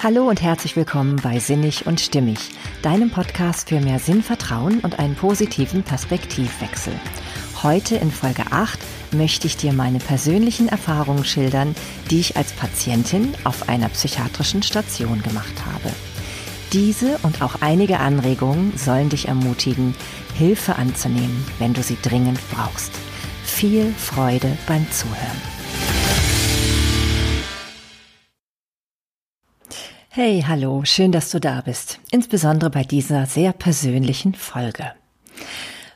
Hallo und herzlich willkommen bei Sinnig und Stimmig, deinem Podcast für mehr Sinnvertrauen und einen positiven Perspektivwechsel. Heute in Folge 8 möchte ich dir meine persönlichen Erfahrungen schildern, die ich als Patientin auf einer psychiatrischen Station gemacht habe. Diese und auch einige Anregungen sollen dich ermutigen, Hilfe anzunehmen, wenn du sie dringend brauchst. Viel Freude beim Zuhören. Hey, hallo, schön, dass du da bist, insbesondere bei dieser sehr persönlichen Folge.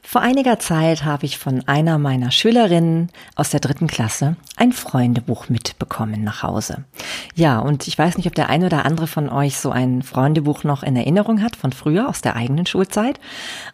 Vor einiger Zeit habe ich von einer meiner Schülerinnen aus der dritten Klasse ein Freundebuch mitbekommen nach Hause. Ja, und ich weiß nicht, ob der eine oder andere von euch so ein Freundebuch noch in Erinnerung hat von früher aus der eigenen Schulzeit.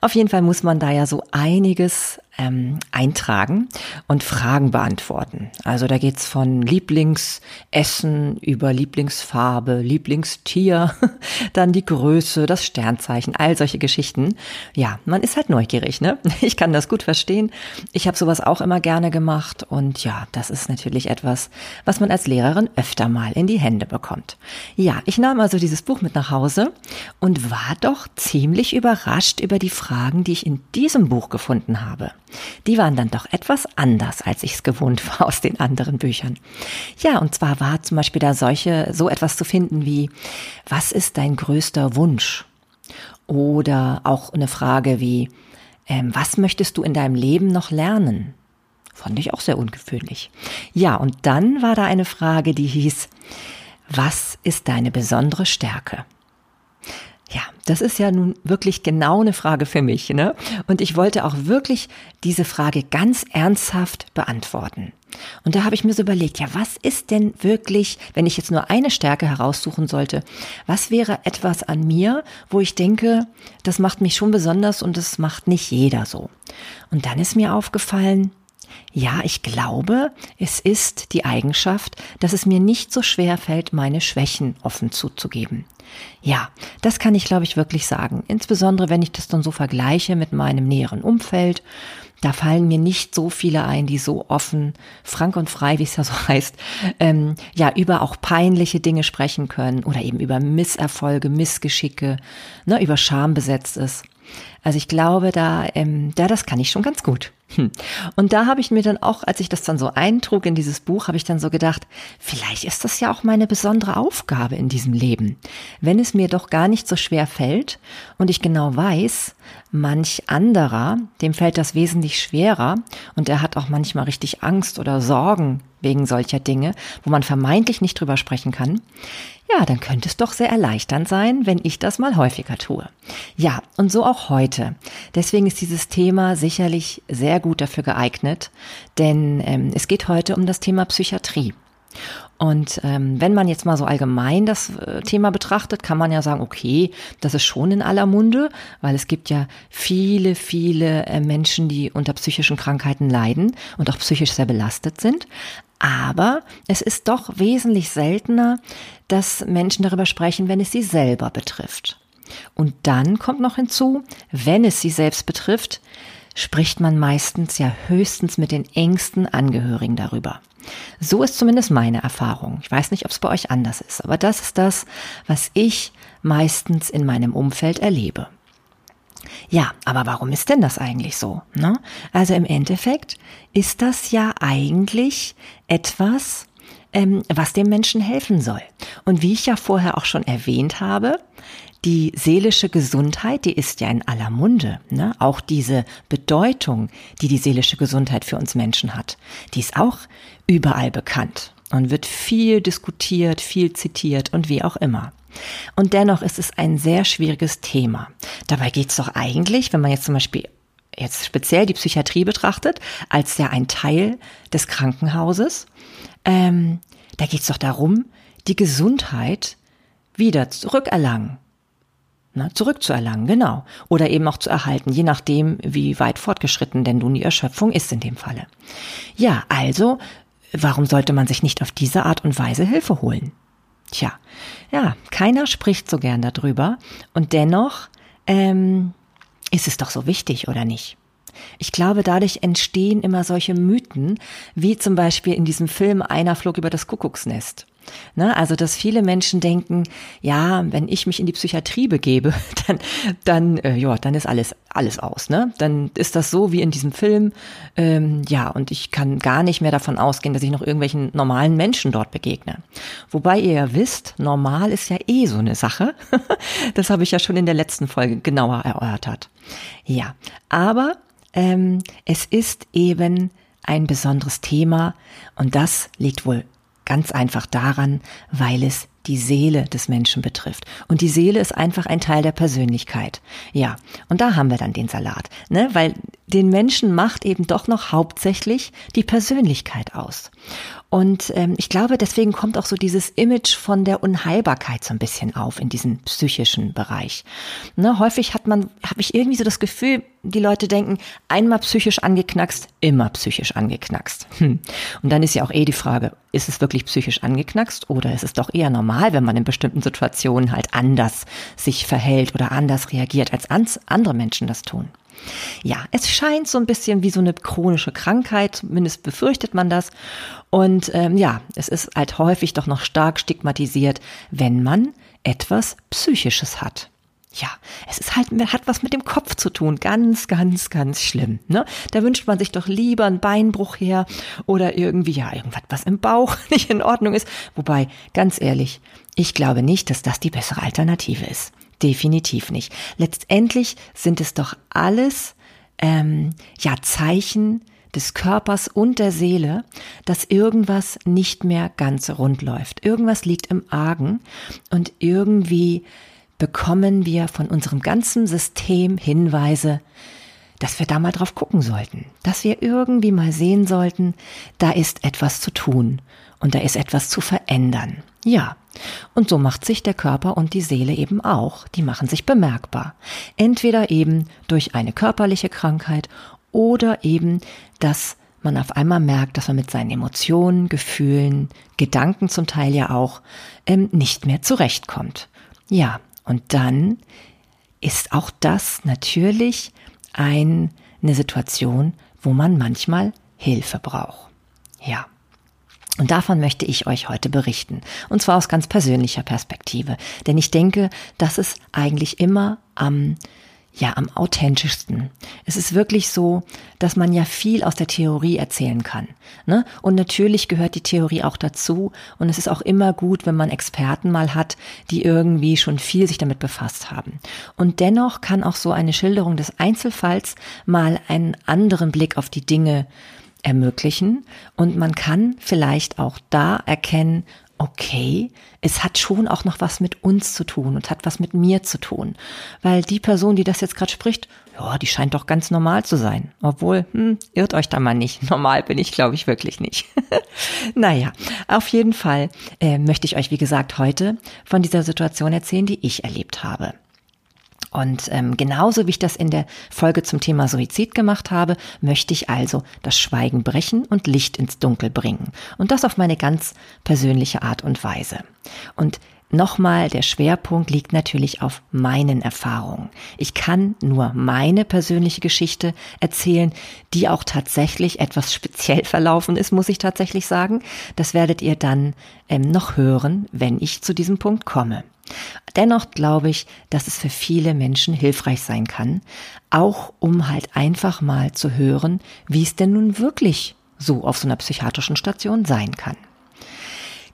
Auf jeden Fall muss man da ja so einiges ähm, eintragen und Fragen beantworten. Also da geht's von Lieblingsessen über Lieblingsfarbe, Lieblingstier, dann die Größe, das Sternzeichen, all solche Geschichten. Ja, man ist halt neugierig, ne? Ich kann das gut verstehen. Ich habe sowas auch immer gerne gemacht und ja, das ist natürlich etwas, was man als Lehrerin öfter mal in die Hände bekommt. Ja, ich nahm also dieses Buch mit nach Hause und war doch ziemlich überrascht über die Fragen, die ich in diesem Buch gefunden habe. Die waren dann doch etwas anders, als ich es gewohnt war aus den anderen Büchern. Ja, und zwar war zum Beispiel da solche, so etwas zu finden wie, was ist dein größter Wunsch? Oder auch eine Frage wie, ähm, was möchtest du in deinem Leben noch lernen? Fand ich auch sehr ungewöhnlich. Ja, und dann war da eine Frage, die hieß, was ist deine besondere Stärke? Ja, das ist ja nun wirklich genau eine Frage für mich, ne? Und ich wollte auch wirklich diese Frage ganz ernsthaft beantworten. Und da habe ich mir so überlegt, ja, was ist denn wirklich, wenn ich jetzt nur eine Stärke heraussuchen sollte, was wäre etwas an mir, wo ich denke, das macht mich schon besonders und das macht nicht jeder so. Und dann ist mir aufgefallen, ja, ich glaube, es ist die Eigenschaft, dass es mir nicht so schwer fällt, meine Schwächen offen zuzugeben. Ja, das kann ich, glaube ich, wirklich sagen. Insbesondere, wenn ich das dann so vergleiche mit meinem näheren Umfeld. Da fallen mir nicht so viele ein, die so offen, frank und frei, wie es ja so heißt, ähm, ja, über auch peinliche Dinge sprechen können oder eben über Misserfolge, Missgeschicke, ne, über Schambesetztes. Also ich glaube, da, ähm, da, das kann ich schon ganz gut. Hm. Und da habe ich mir dann auch, als ich das dann so eintrug in dieses Buch, habe ich dann so gedacht, vielleicht ist das ja auch meine besondere Aufgabe in diesem Leben. Wenn es mir doch gar nicht so schwer fällt und ich genau weiß, manch anderer, dem fällt das wesentlich schwerer und er hat auch manchmal richtig Angst oder Sorgen wegen solcher Dinge, wo man vermeintlich nicht drüber sprechen kann. Ja, dann könnte es doch sehr erleichternd sein, wenn ich das mal häufiger tue. Ja, und so auch heute. Deswegen ist dieses Thema sicherlich sehr gut dafür geeignet, denn ähm, es geht heute um das Thema Psychiatrie. Und ähm, wenn man jetzt mal so allgemein das äh, Thema betrachtet, kann man ja sagen, okay, das ist schon in aller Munde, weil es gibt ja viele, viele äh, Menschen, die unter psychischen Krankheiten leiden und auch psychisch sehr belastet sind. Aber es ist doch wesentlich seltener, dass Menschen darüber sprechen, wenn es sie selber betrifft. Und dann kommt noch hinzu, wenn es sie selbst betrifft, spricht man meistens ja höchstens mit den engsten Angehörigen darüber. So ist zumindest meine Erfahrung. Ich weiß nicht, ob es bei euch anders ist, aber das ist das, was ich meistens in meinem Umfeld erlebe. Ja, aber warum ist denn das eigentlich so? Ne? Also im Endeffekt ist das ja eigentlich etwas, ähm, was dem Menschen helfen soll. Und wie ich ja vorher auch schon erwähnt habe, die seelische Gesundheit, die ist ja in aller Munde. Ne? Auch diese Bedeutung, die die seelische Gesundheit für uns Menschen hat, die ist auch überall bekannt und wird viel diskutiert, viel zitiert und wie auch immer. Und dennoch ist es ein sehr schwieriges Thema. Dabei geht es doch eigentlich, wenn man jetzt zum Beispiel jetzt speziell die Psychiatrie betrachtet, als ja ein Teil des Krankenhauses, ähm, da geht es doch darum, die Gesundheit wieder zurückerlangen. Na, zurückzuerlangen, genau. Oder eben auch zu erhalten, je nachdem, wie weit fortgeschritten denn nun die Erschöpfung ist in dem Falle. Ja, also, warum sollte man sich nicht auf diese Art und Weise Hilfe holen? Tja, ja, keiner spricht so gern darüber und dennoch ähm, ist es doch so wichtig, oder nicht? Ich glaube, dadurch entstehen immer solche Mythen, wie zum Beispiel in diesem Film Einer flog über das Kuckucksnest. Ne? Also, dass viele Menschen denken, ja, wenn ich mich in die Psychiatrie begebe, dann, dann, äh, ja, dann ist alles, alles aus. Ne? Dann ist das so wie in diesem Film, ähm, ja, und ich kann gar nicht mehr davon ausgehen, dass ich noch irgendwelchen normalen Menschen dort begegne. Wobei ihr ja wisst, normal ist ja eh so eine Sache. das habe ich ja schon in der letzten Folge genauer erörtert. Ja, aber ähm, es ist eben ein besonderes Thema und das liegt wohl Ganz einfach daran, weil es die Seele des Menschen betrifft. Und die Seele ist einfach ein Teil der Persönlichkeit. Ja, und da haben wir dann den Salat, ne? Weil den Menschen macht eben doch noch hauptsächlich die Persönlichkeit aus. Und ähm, ich glaube, deswegen kommt auch so dieses Image von der Unheilbarkeit so ein bisschen auf in diesem psychischen Bereich. Ne, häufig hat man, habe ich irgendwie so das Gefühl, die Leute denken, einmal psychisch angeknackst, immer psychisch angeknackst. Hm. Und dann ist ja auch eh die Frage, ist es wirklich psychisch angeknackst oder ist es doch eher normal, wenn man in bestimmten Situationen halt anders sich verhält oder anders reagiert, als andere Menschen das tun? Ja, es scheint so ein bisschen wie so eine chronische Krankheit, zumindest befürchtet man das. Und ähm, ja, es ist halt häufig doch noch stark stigmatisiert, wenn man etwas Psychisches hat. Ja, es ist halt, hat was mit dem Kopf zu tun. Ganz, ganz, ganz schlimm. Ne? Da wünscht man sich doch lieber einen Beinbruch her oder irgendwie, ja, irgendwas, was im Bauch nicht in Ordnung ist. Wobei, ganz ehrlich, ich glaube nicht, dass das die bessere Alternative ist. Definitiv nicht. Letztendlich sind es doch alles ähm, ja Zeichen des Körpers und der Seele, dass irgendwas nicht mehr ganz rund läuft. Irgendwas liegt im Argen und irgendwie bekommen wir von unserem ganzen System Hinweise, dass wir da mal drauf gucken sollten, dass wir irgendwie mal sehen sollten, da ist etwas zu tun und da ist etwas zu verändern. Ja, und so macht sich der Körper und die Seele eben auch, die machen sich bemerkbar. Entweder eben durch eine körperliche Krankheit oder eben, dass man auf einmal merkt, dass man mit seinen Emotionen, Gefühlen, Gedanken zum Teil ja auch ähm, nicht mehr zurechtkommt. Ja, und dann ist auch das natürlich ein, eine Situation, wo man manchmal Hilfe braucht. Ja. Und davon möchte ich euch heute berichten. Und zwar aus ganz persönlicher Perspektive. Denn ich denke, das ist eigentlich immer am, ja, am authentischsten. Es ist wirklich so, dass man ja viel aus der Theorie erzählen kann. Ne? Und natürlich gehört die Theorie auch dazu. Und es ist auch immer gut, wenn man Experten mal hat, die irgendwie schon viel sich damit befasst haben. Und dennoch kann auch so eine Schilderung des Einzelfalls mal einen anderen Blick auf die Dinge ermöglichen und man kann vielleicht auch da erkennen, okay, es hat schon auch noch was mit uns zu tun und hat was mit mir zu tun. Weil die Person, die das jetzt gerade spricht, ja, die scheint doch ganz normal zu sein. Obwohl, hm, irrt euch da mal nicht. Normal bin ich, glaube ich, wirklich nicht. naja, auf jeden Fall äh, möchte ich euch, wie gesagt, heute von dieser Situation erzählen, die ich erlebt habe. Und ähm, genauso wie ich das in der Folge zum Thema Suizid gemacht habe, möchte ich also das Schweigen brechen und Licht ins Dunkel bringen. Und das auf meine ganz persönliche Art und Weise. Und Nochmal, der Schwerpunkt liegt natürlich auf meinen Erfahrungen. Ich kann nur meine persönliche Geschichte erzählen, die auch tatsächlich etwas speziell verlaufen ist, muss ich tatsächlich sagen. Das werdet ihr dann ähm, noch hören, wenn ich zu diesem Punkt komme. Dennoch glaube ich, dass es für viele Menschen hilfreich sein kann, auch um halt einfach mal zu hören, wie es denn nun wirklich so auf so einer psychiatrischen Station sein kann.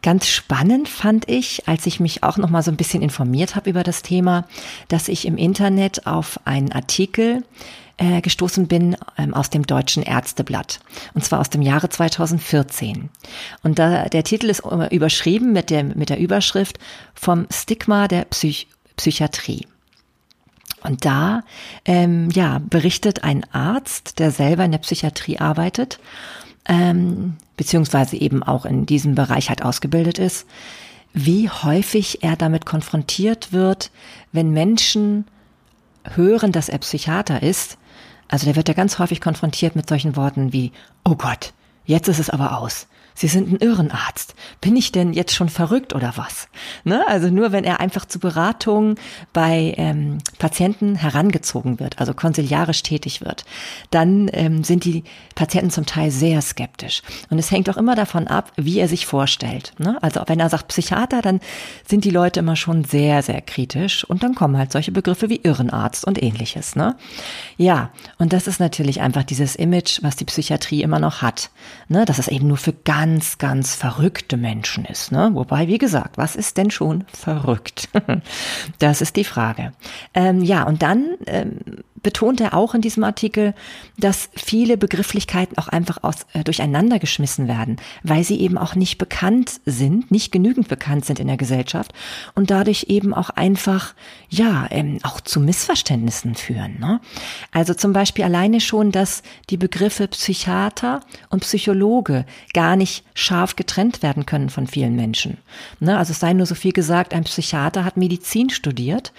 Ganz spannend fand ich, als ich mich auch noch mal so ein bisschen informiert habe über das Thema, dass ich im Internet auf einen Artikel äh, gestoßen bin ähm, aus dem Deutschen Ärzteblatt. Und zwar aus dem Jahre 2014. Und da, der Titel ist äh, überschrieben mit der, mit der Überschrift vom Stigma der Psych Psychiatrie. Und da ähm, ja, berichtet ein Arzt, der selber in der Psychiatrie arbeitet, ähm, beziehungsweise eben auch in diesem Bereich halt ausgebildet ist, wie häufig er damit konfrontiert wird, wenn Menschen hören, dass er Psychiater ist, also der wird ja ganz häufig konfrontiert mit solchen Worten wie, oh Gott, jetzt ist es aber aus. Sie sind ein Irrenarzt. Bin ich denn jetzt schon verrückt oder was? Ne? Also nur wenn er einfach zu Beratungen bei ähm, Patienten herangezogen wird, also konsiliarisch tätig wird, dann ähm, sind die Patienten zum Teil sehr skeptisch. Und es hängt auch immer davon ab, wie er sich vorstellt. Ne? Also wenn er sagt Psychiater, dann sind die Leute immer schon sehr, sehr kritisch und dann kommen halt solche Begriffe wie Irrenarzt und ähnliches. Ne? Ja, und das ist natürlich einfach dieses Image, was die Psychiatrie immer noch hat. Ne? Dass es eben nur für ganz, ganz verrückte Menschen ist. Ne? Wobei, wie gesagt, was ist denn schon verrückt? das ist die Frage. Ähm, ja, und dann ähm, betont er auch in diesem Artikel, dass viele Begrifflichkeiten auch einfach aus, äh, durcheinander geschmissen werden, weil sie eben auch nicht bekannt sind, nicht genügend bekannt sind in der Gesellschaft und dadurch eben auch einfach, ja, ähm, auch zu Missverständnissen führen. Ne? Also zum Beispiel alleine schon, dass die Begriffe Psychiater und Psychologe gar nicht scharf getrennt werden können von vielen Menschen. Ne? Also es sei nur so viel gesagt, ein Psychiater hat Medizin studiert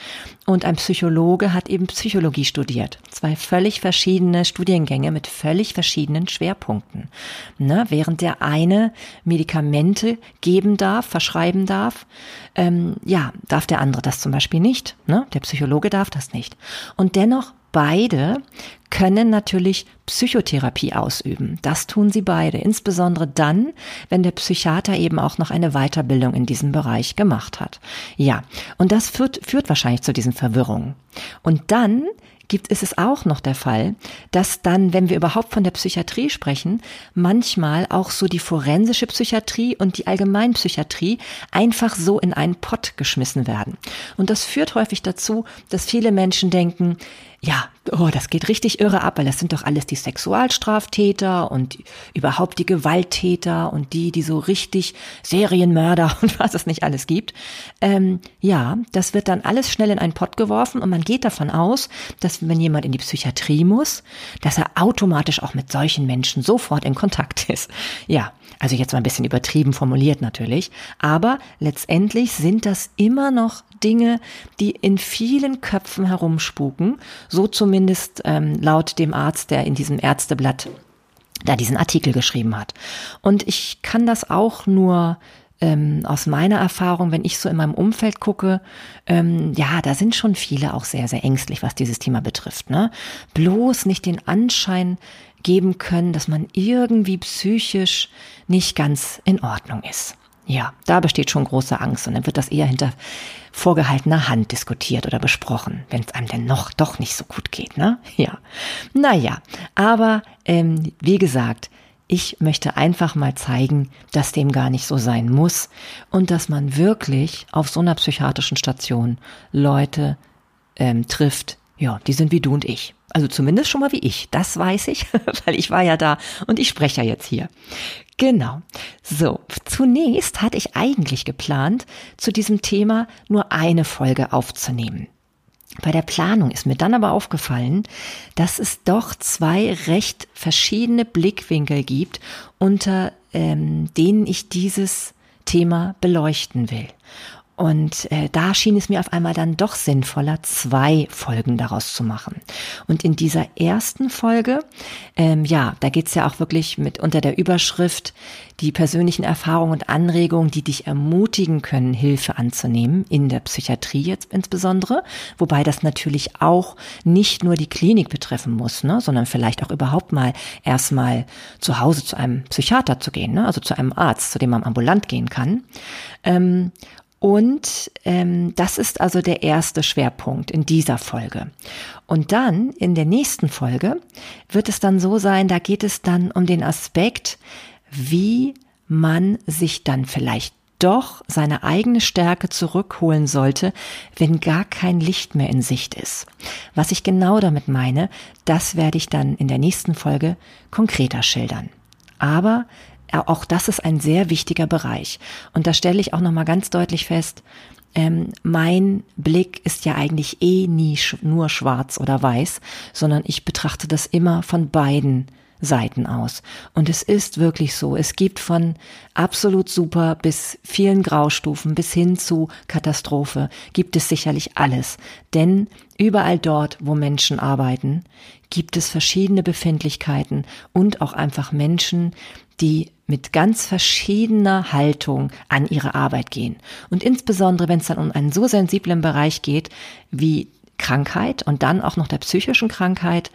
und ein Psychologe hat eben Psychologie studiert. Zwei völlig verschiedene Studiengänge mit völlig verschiedenen Schwerpunkten. Ne? Während der eine Medikamente geben darf, verschreiben darf, ähm, ja, darf der andere das zum Beispiel nicht. Ne? Der Psychologe darf das nicht. Und dennoch beide können natürlich Psychotherapie ausüben. Das tun sie beide, insbesondere dann, wenn der Psychiater eben auch noch eine Weiterbildung in diesem Bereich gemacht hat. Ja, und das führt, führt wahrscheinlich zu diesen Verwirrungen. Und dann gibt, ist es auch noch der Fall, dass dann, wenn wir überhaupt von der Psychiatrie sprechen, manchmal auch so die forensische Psychiatrie und die Allgemeinpsychiatrie einfach so in einen Pott geschmissen werden. Und das führt häufig dazu, dass viele Menschen denken, ja, oh, das geht richtig irre ab, weil das sind doch alles die Sexualstraftäter und überhaupt die Gewalttäter und die, die so richtig Serienmörder und was es nicht alles gibt. Ähm, ja, das wird dann alles schnell in einen Pott geworfen und man geht davon aus, dass wenn jemand in die Psychiatrie muss, dass er automatisch auch mit solchen Menschen sofort in Kontakt ist. Ja, also jetzt mal ein bisschen übertrieben formuliert natürlich, aber letztendlich sind das immer noch Dinge, die in vielen Köpfen herumspuken, so zumindest ähm, laut dem Arzt, der in diesem Ärzteblatt da diesen Artikel geschrieben hat. Und ich kann das auch nur ähm, aus meiner Erfahrung, wenn ich so in meinem Umfeld gucke, ähm, ja, da sind schon viele auch sehr, sehr ängstlich, was dieses Thema betrifft. Ne? Bloß nicht den Anschein geben können, dass man irgendwie psychisch nicht ganz in Ordnung ist. Ja, da besteht schon große Angst und dann wird das eher hinter vorgehaltener Hand diskutiert oder besprochen, wenn es einem denn noch doch nicht so gut geht, ne? Ja. Naja, aber ähm, wie gesagt, ich möchte einfach mal zeigen, dass dem gar nicht so sein muss und dass man wirklich auf so einer psychiatrischen Station Leute ähm, trifft, ja, die sind wie du und ich. Also zumindest schon mal wie ich. Das weiß ich, weil ich war ja da und ich spreche ja jetzt hier. Genau. So, zunächst hatte ich eigentlich geplant, zu diesem Thema nur eine Folge aufzunehmen. Bei der Planung ist mir dann aber aufgefallen, dass es doch zwei recht verschiedene Blickwinkel gibt, unter ähm, denen ich dieses Thema beleuchten will. Und äh, da schien es mir auf einmal dann doch sinnvoller, zwei Folgen daraus zu machen. Und in dieser ersten Folge, ähm, ja, da geht's ja auch wirklich mit unter der Überschrift die persönlichen Erfahrungen und Anregungen, die dich ermutigen können, Hilfe anzunehmen, in der Psychiatrie jetzt insbesondere, wobei das natürlich auch nicht nur die Klinik betreffen muss, ne, sondern vielleicht auch überhaupt mal erstmal zu Hause zu einem Psychiater zu gehen, ne, also zu einem Arzt, zu dem man ambulant gehen kann. Ähm, und ähm, das ist also der erste Schwerpunkt in dieser Folge. Und dann in der nächsten Folge wird es dann so sein, da geht es dann um den Aspekt, wie man sich dann vielleicht doch seine eigene Stärke zurückholen sollte, wenn gar kein Licht mehr in Sicht ist. Was ich genau damit meine, das werde ich dann in der nächsten Folge konkreter schildern. Aber auch das ist ein sehr wichtiger Bereich. Und da stelle ich auch nochmal ganz deutlich fest, ähm, mein Blick ist ja eigentlich eh nie sch nur schwarz oder weiß, sondern ich betrachte das immer von beiden Seiten aus. Und es ist wirklich so. Es gibt von absolut super bis vielen Graustufen bis hin zu Katastrophe gibt es sicherlich alles. Denn überall dort, wo Menschen arbeiten, gibt es verschiedene Befindlichkeiten und auch einfach Menschen, die mit ganz verschiedener Haltung an ihre Arbeit gehen. Und insbesondere, wenn es dann um einen so sensiblen Bereich geht wie Krankheit und dann auch noch der psychischen Krankheit,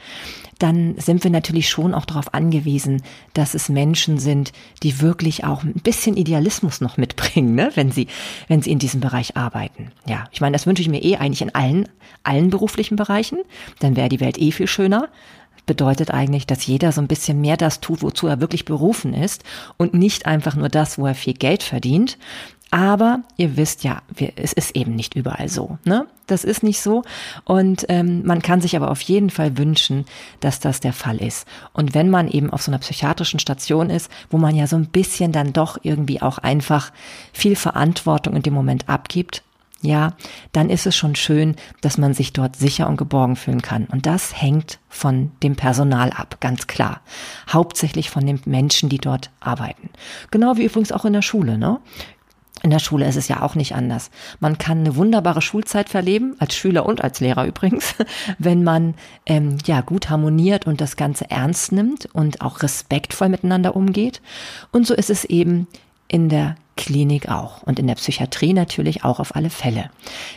dann sind wir natürlich schon auch darauf angewiesen, dass es Menschen sind, die wirklich auch ein bisschen Idealismus noch mitbringen, ne? wenn sie, wenn sie in diesem Bereich arbeiten. Ja, ich meine, das wünsche ich mir eh eigentlich in allen, allen beruflichen Bereichen. Dann wäre die Welt eh viel schöner bedeutet eigentlich, dass jeder so ein bisschen mehr das tut, wozu er wirklich berufen ist und nicht einfach nur das, wo er viel Geld verdient. Aber ihr wisst ja, es ist eben nicht überall so. Ne? Das ist nicht so. Und ähm, man kann sich aber auf jeden Fall wünschen, dass das der Fall ist. Und wenn man eben auf so einer psychiatrischen Station ist, wo man ja so ein bisschen dann doch irgendwie auch einfach viel Verantwortung in dem Moment abgibt, ja, dann ist es schon schön, dass man sich dort sicher und geborgen fühlen kann. Und das hängt von dem Personal ab, ganz klar. Hauptsächlich von den Menschen, die dort arbeiten. Genau wie übrigens auch in der Schule, ne? In der Schule ist es ja auch nicht anders. Man kann eine wunderbare Schulzeit verleben, als Schüler und als Lehrer übrigens, wenn man ähm, ja gut harmoniert und das Ganze ernst nimmt und auch respektvoll miteinander umgeht. Und so ist es eben in der Klinik auch und in der Psychiatrie natürlich auch auf alle Fälle.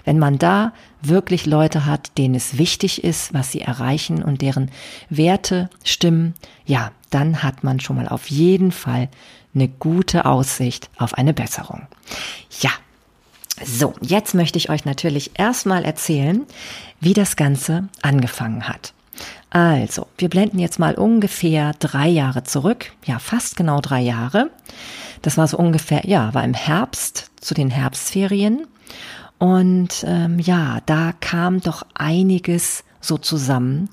Wenn man da wirklich Leute hat, denen es wichtig ist, was sie erreichen und deren Werte stimmen, ja, dann hat man schon mal auf jeden Fall eine gute Aussicht auf eine Besserung. Ja. So, jetzt möchte ich euch natürlich erstmal erzählen, wie das Ganze angefangen hat. Also, wir blenden jetzt mal ungefähr drei Jahre zurück, ja, fast genau drei Jahre. Das war so ungefähr, ja, war im Herbst zu den Herbstferien. Und ähm, ja, da kam doch einiges so zusammen,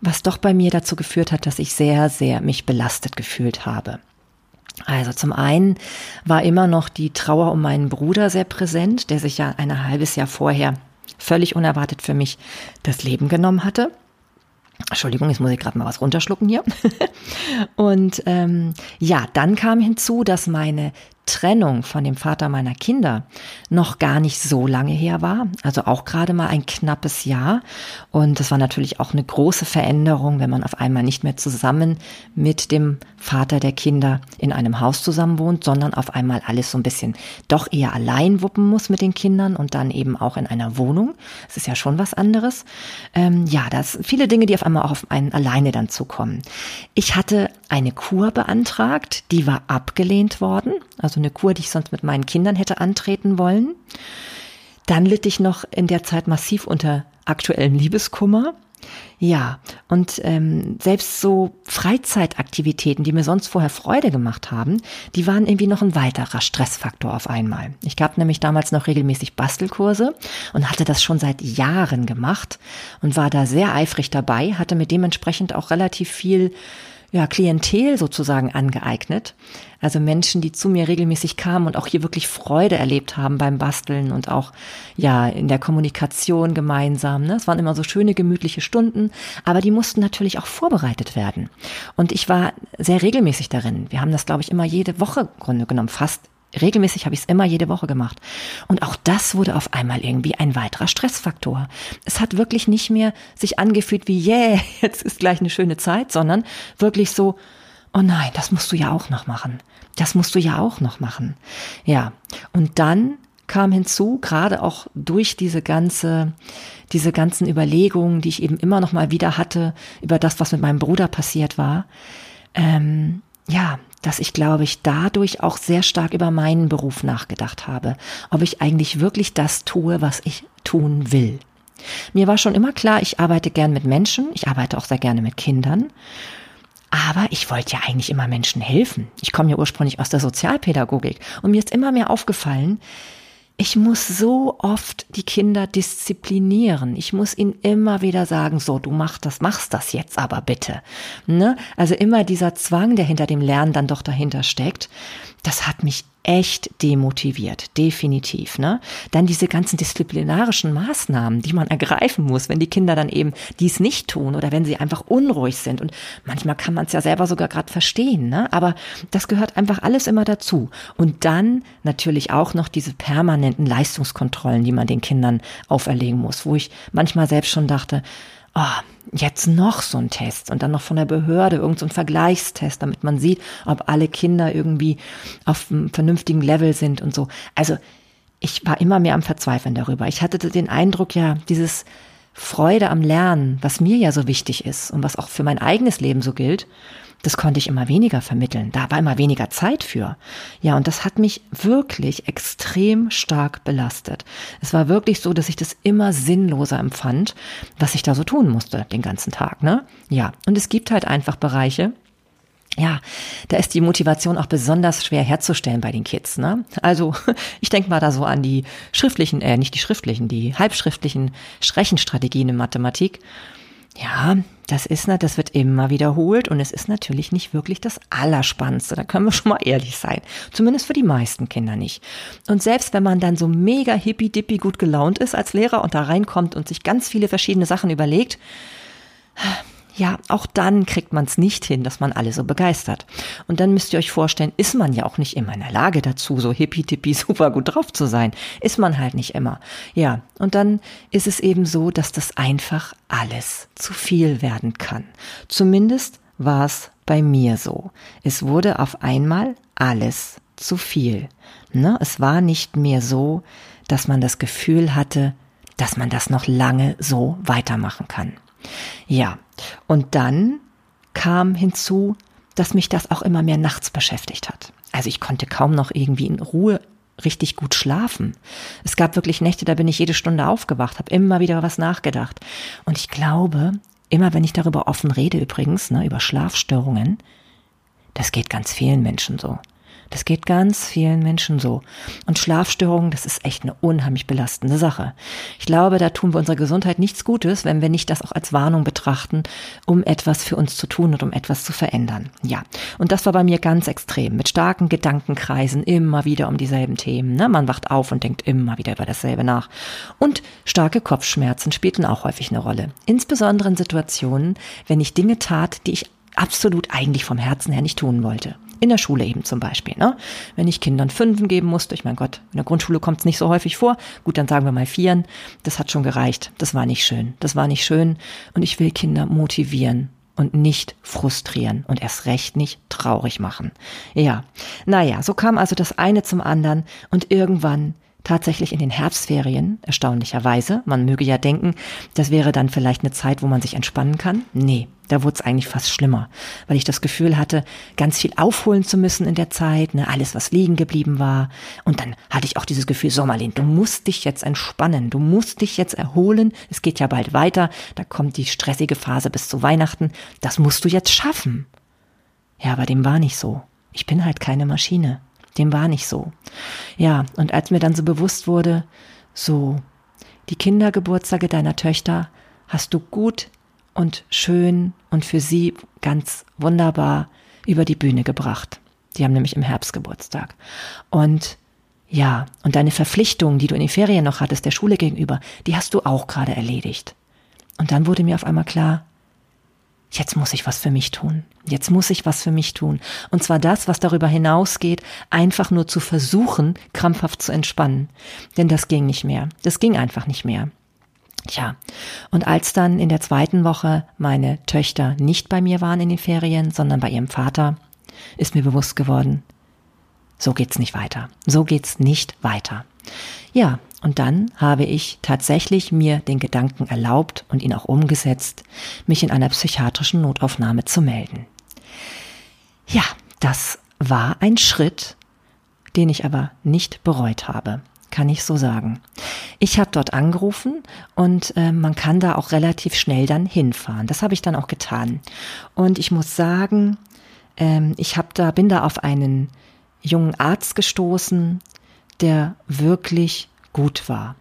was doch bei mir dazu geführt hat, dass ich sehr, sehr mich belastet gefühlt habe. Also zum einen war immer noch die Trauer um meinen Bruder sehr präsent, der sich ja ein halbes Jahr vorher völlig unerwartet für mich das Leben genommen hatte. Entschuldigung, jetzt muss ich gerade mal was runterschlucken hier. Und ähm, ja, dann kam hinzu, dass meine Trennung von dem Vater meiner Kinder noch gar nicht so lange her war, also auch gerade mal ein knappes Jahr. Und das war natürlich auch eine große Veränderung, wenn man auf einmal nicht mehr zusammen mit dem Vater der Kinder in einem Haus zusammen wohnt, sondern auf einmal alles so ein bisschen doch eher allein wuppen muss mit den Kindern und dann eben auch in einer Wohnung. Das ist ja schon was anderes. Ähm, ja, das viele Dinge, die auf einmal auch auf einen alleine dann zukommen. Ich hatte eine Kur beantragt, die war abgelehnt worden. Also also eine Kur, die ich sonst mit meinen Kindern hätte antreten wollen. Dann litt ich noch in der Zeit massiv unter aktuellem Liebeskummer. Ja, und ähm, selbst so Freizeitaktivitäten, die mir sonst vorher Freude gemacht haben, die waren irgendwie noch ein weiterer Stressfaktor auf einmal. Ich gab nämlich damals noch regelmäßig Bastelkurse und hatte das schon seit Jahren gemacht und war da sehr eifrig dabei, hatte mir dementsprechend auch relativ viel ja, Klientel sozusagen angeeignet. Also Menschen, die zu mir regelmäßig kamen und auch hier wirklich Freude erlebt haben beim Basteln und auch ja in der Kommunikation gemeinsam. Ne? Es waren immer so schöne, gemütliche Stunden, aber die mussten natürlich auch vorbereitet werden. Und ich war sehr regelmäßig darin. Wir haben das, glaube ich, immer jede Woche Grunde genommen, fast regelmäßig habe ich es immer jede Woche gemacht. Und auch das wurde auf einmal irgendwie ein weiterer Stressfaktor. Es hat wirklich nicht mehr sich angefühlt wie, yeah, jetzt ist gleich eine schöne Zeit, sondern wirklich so, oh nein, das musst du ja auch noch machen. Das musst du ja auch noch machen. Ja. Und dann kam hinzu, gerade auch durch diese ganze, diese ganzen Überlegungen, die ich eben immer noch mal wieder hatte über das, was mit meinem Bruder passiert war, ähm, ja, dass ich, glaube ich, dadurch auch sehr stark über meinen Beruf nachgedacht habe, ob ich eigentlich wirklich das tue, was ich tun will. Mir war schon immer klar, ich arbeite gern mit Menschen, ich arbeite auch sehr gerne mit Kindern, aber ich wollte ja eigentlich immer Menschen helfen. Ich komme ja ursprünglich aus der Sozialpädagogik und mir ist immer mehr aufgefallen, ich muss so oft die Kinder disziplinieren. Ich muss ihnen immer wieder sagen, so, du machst das, machst das jetzt aber bitte. Ne? Also immer dieser Zwang, der hinter dem Lernen dann doch dahinter steckt, das hat mich echt demotiviert, definitiv. Ne? Dann diese ganzen disziplinarischen Maßnahmen, die man ergreifen muss, wenn die Kinder dann eben dies nicht tun oder wenn sie einfach unruhig sind. Und manchmal kann man es ja selber sogar gerade verstehen, ne? aber das gehört einfach alles immer dazu. Und dann natürlich auch noch diese permanenten Leistungskontrollen, die man den Kindern auferlegen muss, wo ich manchmal selbst schon dachte, oh, jetzt noch so ein Test und dann noch von der Behörde irgendein so Vergleichstest, damit man sieht, ob alle Kinder irgendwie auf einem vernünftigen Level sind und so. Also ich war immer mehr am Verzweifeln darüber. Ich hatte den Eindruck, ja, dieses Freude am Lernen, was mir ja so wichtig ist und was auch für mein eigenes Leben so gilt, das konnte ich immer weniger vermitteln. Da war immer weniger Zeit für. Ja, und das hat mich wirklich extrem stark belastet. Es war wirklich so, dass ich das immer sinnloser empfand, was ich da so tun musste den ganzen Tag, ne? Ja, und es gibt halt einfach Bereiche, ja, da ist die Motivation auch besonders schwer herzustellen bei den Kids. Ne? Also ich denke mal da so an die schriftlichen, äh, nicht die schriftlichen, die halbschriftlichen Rechenstrategien in Mathematik. Ja, das ist, das wird immer wiederholt und es ist natürlich nicht wirklich das Allerspannendste. Da können wir schon mal ehrlich sein. Zumindest für die meisten Kinder nicht. Und selbst wenn man dann so mega hippie-dippie gut gelaunt ist als Lehrer und da reinkommt und sich ganz viele verschiedene Sachen überlegt, ja, auch dann kriegt man es nicht hin, dass man alle so begeistert. Und dann müsst ihr euch vorstellen, ist man ja auch nicht immer in der Lage dazu, so hippie-tippie super gut drauf zu sein. Ist man halt nicht immer. Ja, und dann ist es eben so, dass das einfach alles zu viel werden kann. Zumindest war es bei mir so. Es wurde auf einmal alles zu viel. Ne? Es war nicht mehr so, dass man das Gefühl hatte, dass man das noch lange so weitermachen kann. Ja, und dann kam hinzu, dass mich das auch immer mehr nachts beschäftigt hat. Also ich konnte kaum noch irgendwie in Ruhe richtig gut schlafen. Es gab wirklich Nächte, da bin ich jede Stunde aufgewacht, habe immer wieder was nachgedacht. Und ich glaube, immer wenn ich darüber offen rede übrigens, ne, über Schlafstörungen, das geht ganz vielen Menschen so. Das geht ganz vielen Menschen so. Und Schlafstörungen, das ist echt eine unheimlich belastende Sache. Ich glaube, da tun wir unserer Gesundheit nichts Gutes, wenn wir nicht das auch als Warnung betrachten, um etwas für uns zu tun und um etwas zu verändern. Ja, und das war bei mir ganz extrem, mit starken Gedankenkreisen, immer wieder um dieselben Themen. Ne? Man wacht auf und denkt immer wieder über dasselbe nach. Und starke Kopfschmerzen spielten auch häufig eine Rolle. Insbesondere in Situationen, wenn ich Dinge tat, die ich absolut eigentlich vom Herzen her nicht tun wollte. In der Schule eben zum Beispiel. Ne? Wenn ich Kindern Fünfen geben musste, ich mein Gott, in der Grundschule kommt es nicht so häufig vor. Gut, dann sagen wir mal Vieren. Das hat schon gereicht. Das war nicht schön. Das war nicht schön. Und ich will Kinder motivieren und nicht frustrieren und erst recht nicht traurig machen. Ja, naja, so kam also das eine zum anderen und irgendwann tatsächlich in den Herbstferien, erstaunlicherweise. Man möge ja denken, das wäre dann vielleicht eine Zeit, wo man sich entspannen kann. Nee, da wurde es eigentlich fast schlimmer, weil ich das Gefühl hatte, ganz viel aufholen zu müssen in der Zeit, ne, alles, was liegen geblieben war. Und dann hatte ich auch dieses Gefühl, Sommerlin, du musst dich jetzt entspannen, du musst dich jetzt erholen. Es geht ja bald weiter, da kommt die stressige Phase bis zu Weihnachten. Das musst du jetzt schaffen. Ja, aber dem war nicht so. Ich bin halt keine Maschine. Dem war nicht so. Ja, und als mir dann so bewusst wurde, so, die Kindergeburtstage deiner Töchter hast du gut und schön und für sie ganz wunderbar über die Bühne gebracht. Die haben nämlich im Herbst Geburtstag. Und ja, und deine Verpflichtungen, die du in den Ferien noch hattest, der Schule gegenüber, die hast du auch gerade erledigt. Und dann wurde mir auf einmal klar, jetzt muss ich was für mich tun. Jetzt muss ich was für mich tun. Und zwar das, was darüber hinausgeht, einfach nur zu versuchen, krampfhaft zu entspannen. Denn das ging nicht mehr. Das ging einfach nicht mehr. Tja, und als dann in der zweiten Woche meine Töchter nicht bei mir waren in den Ferien, sondern bei ihrem Vater, ist mir bewusst geworden, so geht's nicht weiter. So geht's nicht weiter. Ja, und dann habe ich tatsächlich mir den Gedanken erlaubt und ihn auch umgesetzt, mich in einer psychiatrischen Notaufnahme zu melden. Ja, das war ein Schritt, den ich aber nicht bereut habe, kann ich so sagen. Ich habe dort angerufen und äh, man kann da auch relativ schnell dann hinfahren. Das habe ich dann auch getan. Und ich muss sagen, ähm, ich habe da bin da auf einen jungen Arzt gestoßen, der wirklich gut war.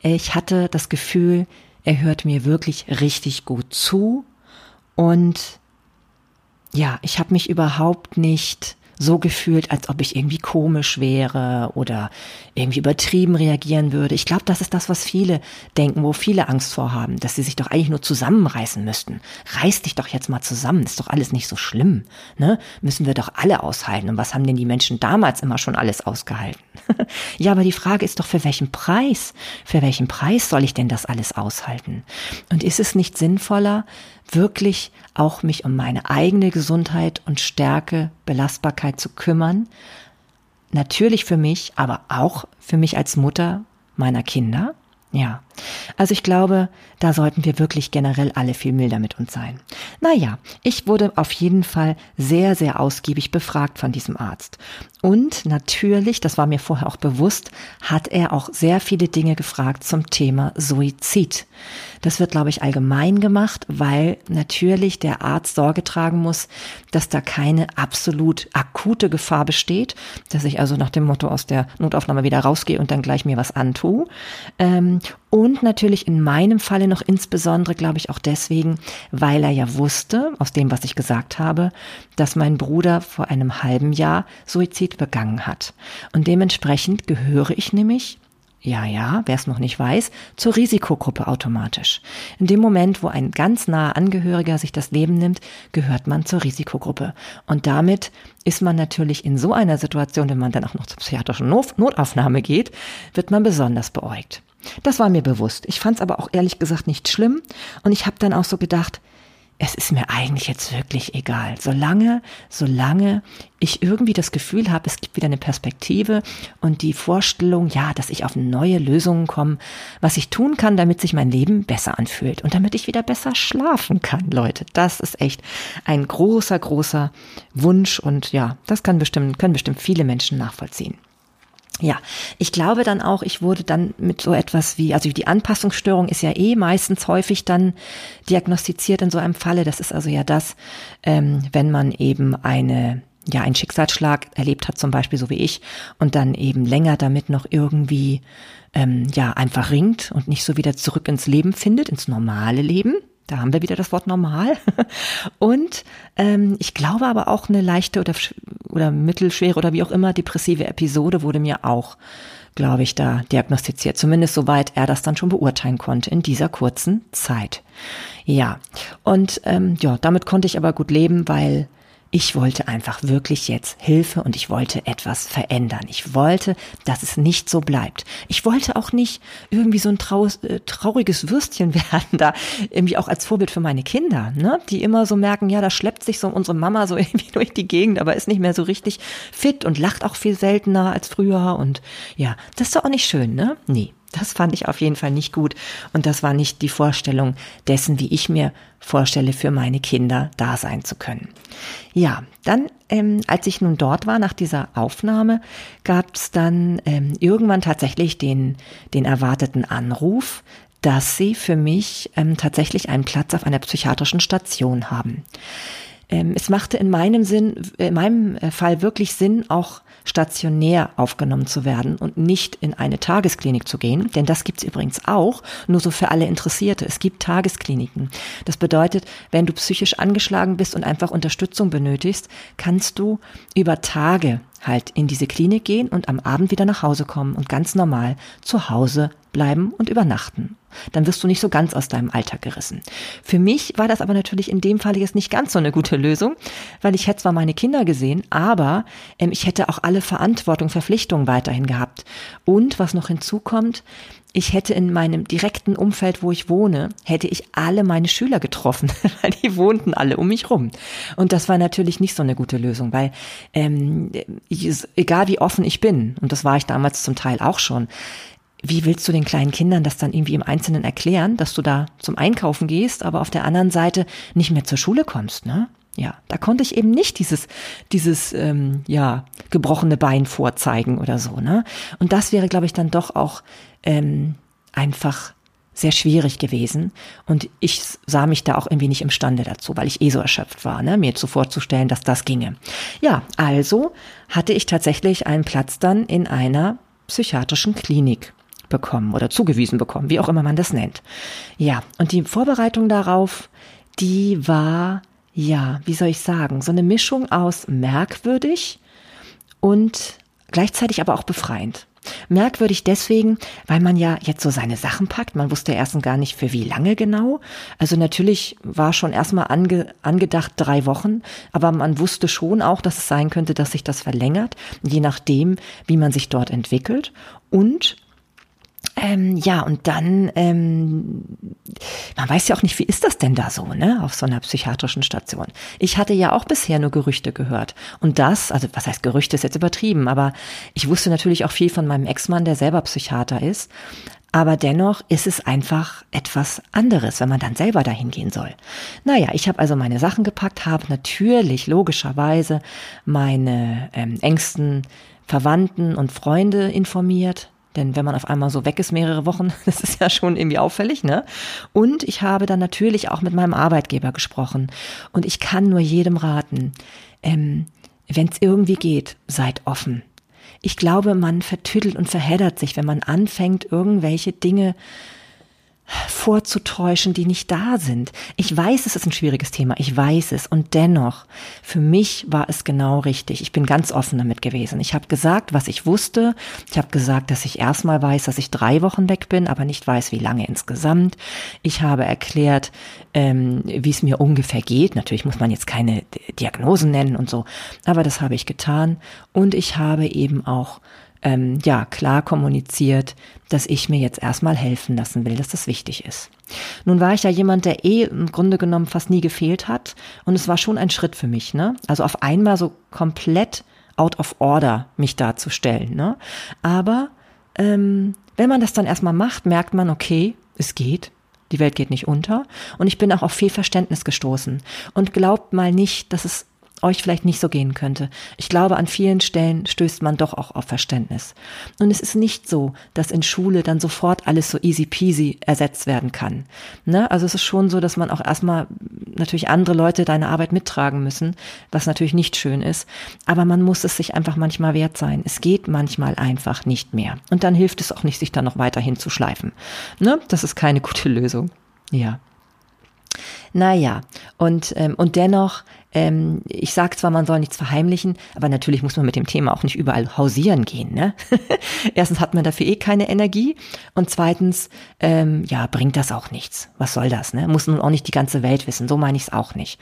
Ich hatte das Gefühl, er hört mir wirklich richtig gut zu und ja, ich habe mich überhaupt nicht so gefühlt, als ob ich irgendwie komisch wäre oder irgendwie übertrieben reagieren würde. Ich glaube, das ist das, was viele denken, wo viele Angst vorhaben, dass sie sich doch eigentlich nur zusammenreißen müssten. Reiß dich doch jetzt mal zusammen, ist doch alles nicht so schlimm. Ne? Müssen wir doch alle aushalten. Und was haben denn die Menschen damals immer schon alles ausgehalten? ja, aber die Frage ist doch, für welchen Preis? Für welchen Preis soll ich denn das alles aushalten? Und ist es nicht sinnvoller, wirklich auch mich um meine eigene Gesundheit und Stärke, Belastbarkeit zu kümmern? Natürlich für mich, aber auch für mich als Mutter meiner Kinder? Ja, also ich glaube, da sollten wir wirklich generell alle viel milder mit uns sein. Naja, ich wurde auf jeden Fall sehr, sehr ausgiebig befragt von diesem Arzt. Und natürlich, das war mir vorher auch bewusst, hat er auch sehr viele Dinge gefragt zum Thema Suizid. Das wird, glaube ich, allgemein gemacht, weil natürlich der Arzt Sorge tragen muss, dass da keine absolut akute Gefahr besteht, dass ich also nach dem Motto aus der Notaufnahme wieder rausgehe und dann gleich mir was antue. Ähm, und natürlich in meinem Falle noch insbesondere, glaube ich, auch deswegen, weil er ja wusste, aus dem, was ich gesagt habe, dass mein Bruder vor einem halben Jahr Suizid begangen hat. Und dementsprechend gehöre ich nämlich ja, ja, wer es noch nicht weiß, zur Risikogruppe automatisch. In dem Moment, wo ein ganz naher Angehöriger sich das Leben nimmt, gehört man zur Risikogruppe. Und damit ist man natürlich in so einer Situation, wenn man dann auch noch zur psychiatrischen Notaufnahme geht, wird man besonders beäugt. Das war mir bewusst. Ich fand es aber auch ehrlich gesagt nicht schlimm. Und ich habe dann auch so gedacht, es ist mir eigentlich jetzt wirklich egal. Solange, solange ich irgendwie das Gefühl habe, es gibt wieder eine Perspektive und die Vorstellung, ja, dass ich auf neue Lösungen komme, was ich tun kann, damit sich mein Leben besser anfühlt und damit ich wieder besser schlafen kann, Leute. Das ist echt ein großer, großer Wunsch und ja, das kann bestimmt, können bestimmt viele Menschen nachvollziehen. Ja, ich glaube dann auch, ich wurde dann mit so etwas wie, also die Anpassungsstörung ist ja eh meistens häufig dann diagnostiziert in so einem Falle. Das ist also ja das, ähm, wenn man eben eine ja, einen Schicksalsschlag erlebt hat, zum Beispiel so wie ich, und dann eben länger damit noch irgendwie ähm, ja einfach ringt und nicht so wieder zurück ins Leben findet, ins normale Leben. Da haben wir wieder das Wort normal. Und ähm, ich glaube aber auch eine leichte oder, oder mittelschwere oder wie auch immer depressive Episode wurde mir auch, glaube ich, da diagnostiziert. Zumindest soweit er das dann schon beurteilen konnte in dieser kurzen Zeit. Ja, und ähm, ja, damit konnte ich aber gut leben, weil ich wollte einfach wirklich jetzt Hilfe und ich wollte etwas verändern. Ich wollte, dass es nicht so bleibt. Ich wollte auch nicht irgendwie so ein äh, trauriges Würstchen werden, da irgendwie auch als Vorbild für meine Kinder, ne? die immer so merken, ja, da schleppt sich so unsere Mama so irgendwie durch die Gegend, aber ist nicht mehr so richtig fit und lacht auch viel seltener als früher und ja, das ist doch auch nicht schön, ne? Nee. Das fand ich auf jeden Fall nicht gut und das war nicht die Vorstellung dessen, wie ich mir vorstelle, für meine Kinder da sein zu können. Ja, dann, ähm, als ich nun dort war nach dieser Aufnahme, gab es dann ähm, irgendwann tatsächlich den, den erwarteten Anruf, dass sie für mich ähm, tatsächlich einen Platz auf einer psychiatrischen Station haben. Ähm, es machte in meinem Sinn, in meinem äh, Fall wirklich Sinn, auch stationär aufgenommen zu werden und nicht in eine Tagesklinik zu gehen, denn das gibt's übrigens auch, nur so für alle Interessierte. Es gibt Tageskliniken. Das bedeutet, wenn du psychisch angeschlagen bist und einfach Unterstützung benötigst, kannst du über Tage halt in diese Klinik gehen und am Abend wieder nach Hause kommen und ganz normal zu Hause bleiben und übernachten. Dann wirst du nicht so ganz aus deinem Alltag gerissen. Für mich war das aber natürlich in dem Fall jetzt nicht ganz so eine gute Lösung, weil ich hätte zwar meine Kinder gesehen, aber ähm, ich hätte auch alle Verantwortung, Verpflichtungen weiterhin gehabt. Und was noch hinzukommt, ich hätte in meinem direkten Umfeld, wo ich wohne, hätte ich alle meine Schüler getroffen, weil die wohnten alle um mich rum. Und das war natürlich nicht so eine gute Lösung, weil ähm, egal wie offen ich bin, und das war ich damals zum Teil auch schon, wie willst du den kleinen Kindern das dann irgendwie im Einzelnen erklären, dass du da zum Einkaufen gehst, aber auf der anderen Seite nicht mehr zur Schule kommst, ne? Ja, da konnte ich eben nicht dieses, dieses, ähm, ja, gebrochene Bein vorzeigen oder so, ne? Und das wäre, glaube ich, dann doch auch ähm, einfach sehr schwierig gewesen. Und ich sah mich da auch irgendwie nicht imstande dazu, weil ich eh so erschöpft war, ne, mir zu vorzustellen, dass das ginge. Ja, also hatte ich tatsächlich einen Platz dann in einer psychiatrischen Klinik bekommen oder zugewiesen bekommen, wie auch immer man das nennt. Ja, und die Vorbereitung darauf, die war, ja, wie soll ich sagen, so eine Mischung aus merkwürdig und gleichzeitig aber auch befreiend. Merkwürdig deswegen, weil man ja jetzt so seine Sachen packt. Man wusste erstens gar nicht für wie lange genau. Also natürlich war schon erstmal ange, angedacht drei Wochen, aber man wusste schon auch, dass es sein könnte, dass sich das verlängert, je nachdem, wie man sich dort entwickelt. Und ähm, ja, und dann, ähm, man weiß ja auch nicht, wie ist das denn da so, ne, auf so einer psychiatrischen Station. Ich hatte ja auch bisher nur Gerüchte gehört. Und das, also was heißt Gerüchte, ist jetzt übertrieben, aber ich wusste natürlich auch viel von meinem Ex-Mann, der selber Psychiater ist. Aber dennoch ist es einfach etwas anderes, wenn man dann selber dahin gehen soll. Naja, ich habe also meine Sachen gepackt, habe natürlich logischerweise meine ähm, engsten Verwandten und Freunde informiert, denn wenn man auf einmal so weg ist mehrere Wochen, das ist ja schon irgendwie auffällig, ne? Und ich habe dann natürlich auch mit meinem Arbeitgeber gesprochen. Und ich kann nur jedem raten, ähm, wenn es irgendwie geht, seid offen. Ich glaube, man vertüdelt und verheddert sich, wenn man anfängt, irgendwelche Dinge vorzutäuschen, die nicht da sind. Ich weiß, es ist ein schwieriges Thema, ich weiß es. Und dennoch, für mich war es genau richtig. Ich bin ganz offen damit gewesen. Ich habe gesagt, was ich wusste. Ich habe gesagt, dass ich erstmal weiß, dass ich drei Wochen weg bin, aber nicht weiß, wie lange insgesamt. Ich habe erklärt, ähm, wie es mir ungefähr geht. Natürlich muss man jetzt keine Diagnosen nennen und so, aber das habe ich getan. Und ich habe eben auch ähm, ja klar kommuniziert, dass ich mir jetzt erstmal helfen lassen will, dass das wichtig ist. Nun war ich ja jemand, der eh im Grunde genommen fast nie gefehlt hat und es war schon ein Schritt für mich, ne? Also auf einmal so komplett out of order mich darzustellen, ne? Aber ähm, wenn man das dann erstmal macht, merkt man, okay, es geht, die Welt geht nicht unter. Und ich bin auch auf viel Verständnis gestoßen. Und glaubt mal nicht, dass es euch vielleicht nicht so gehen könnte. Ich glaube, an vielen Stellen stößt man doch auch auf Verständnis. Und es ist nicht so, dass in Schule dann sofort alles so easy peasy ersetzt werden kann. Ne? Also es ist schon so, dass man auch erstmal natürlich andere Leute deine Arbeit mittragen müssen, was natürlich nicht schön ist. Aber man muss es sich einfach manchmal wert sein. Es geht manchmal einfach nicht mehr. Und dann hilft es auch nicht, sich da noch weiterhin zu schleifen. Ne? Das ist keine gute Lösung. Ja. Naja, und, ähm, und dennoch, ähm, ich sage zwar, man soll nichts verheimlichen, aber natürlich muss man mit dem Thema auch nicht überall hausieren gehen. Ne? Erstens hat man dafür eh keine Energie und zweitens, ähm, ja, bringt das auch nichts. Was soll das? Ne? Muss nun auch nicht die ganze Welt wissen, so meine ich es auch nicht.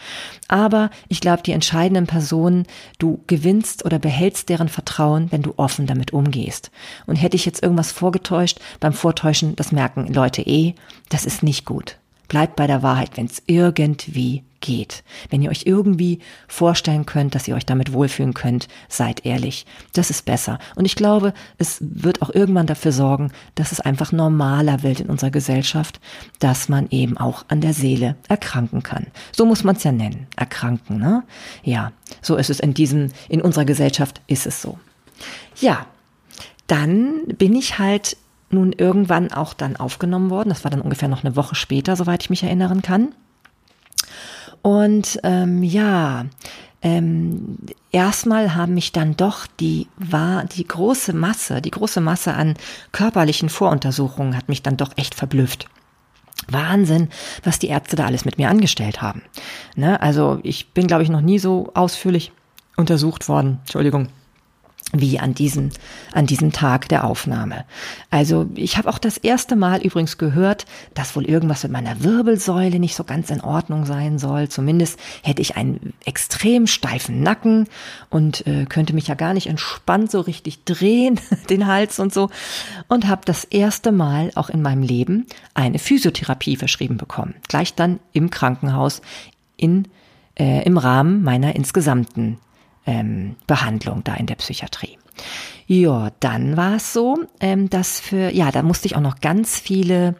Aber ich glaube, die entscheidenden Personen, du gewinnst oder behältst deren Vertrauen, wenn du offen damit umgehst. Und hätte ich jetzt irgendwas vorgetäuscht, beim Vortäuschen, das merken Leute eh, das ist nicht gut. Bleibt bei der Wahrheit, wenn es irgendwie geht. Wenn ihr euch irgendwie vorstellen könnt, dass ihr euch damit wohlfühlen könnt, seid ehrlich. Das ist besser. Und ich glaube, es wird auch irgendwann dafür sorgen, dass es einfach normaler wird in unserer Gesellschaft, dass man eben auch an der Seele erkranken kann. So muss man es ja nennen. Erkranken, ne? Ja, so ist es in diesem, in unserer Gesellschaft ist es so. Ja, dann bin ich halt nun irgendwann auch dann aufgenommen worden. Das war dann ungefähr noch eine Woche später, soweit ich mich erinnern kann. Und ähm, ja, ähm, erstmal haben mich dann doch die war die große Masse, die große Masse an körperlichen Voruntersuchungen hat mich dann doch echt verblüfft. Wahnsinn, was die Ärzte da alles mit mir angestellt haben. Ne? Also ich bin, glaube ich, noch nie so ausführlich untersucht worden. Entschuldigung wie an diesem, an diesem Tag der Aufnahme. Also ich habe auch das erste Mal übrigens gehört, dass wohl irgendwas mit meiner Wirbelsäule nicht so ganz in Ordnung sein soll. Zumindest hätte ich einen extrem steifen Nacken und äh, könnte mich ja gar nicht entspannt so richtig drehen, den Hals und so. Und habe das erste Mal auch in meinem Leben eine Physiotherapie verschrieben bekommen. Gleich dann im Krankenhaus in, äh, im Rahmen meiner insgesamten ähm, Behandlung da in der Psychiatrie. Ja, dann war es so, ähm, dass für, ja, da musste ich auch noch ganz viele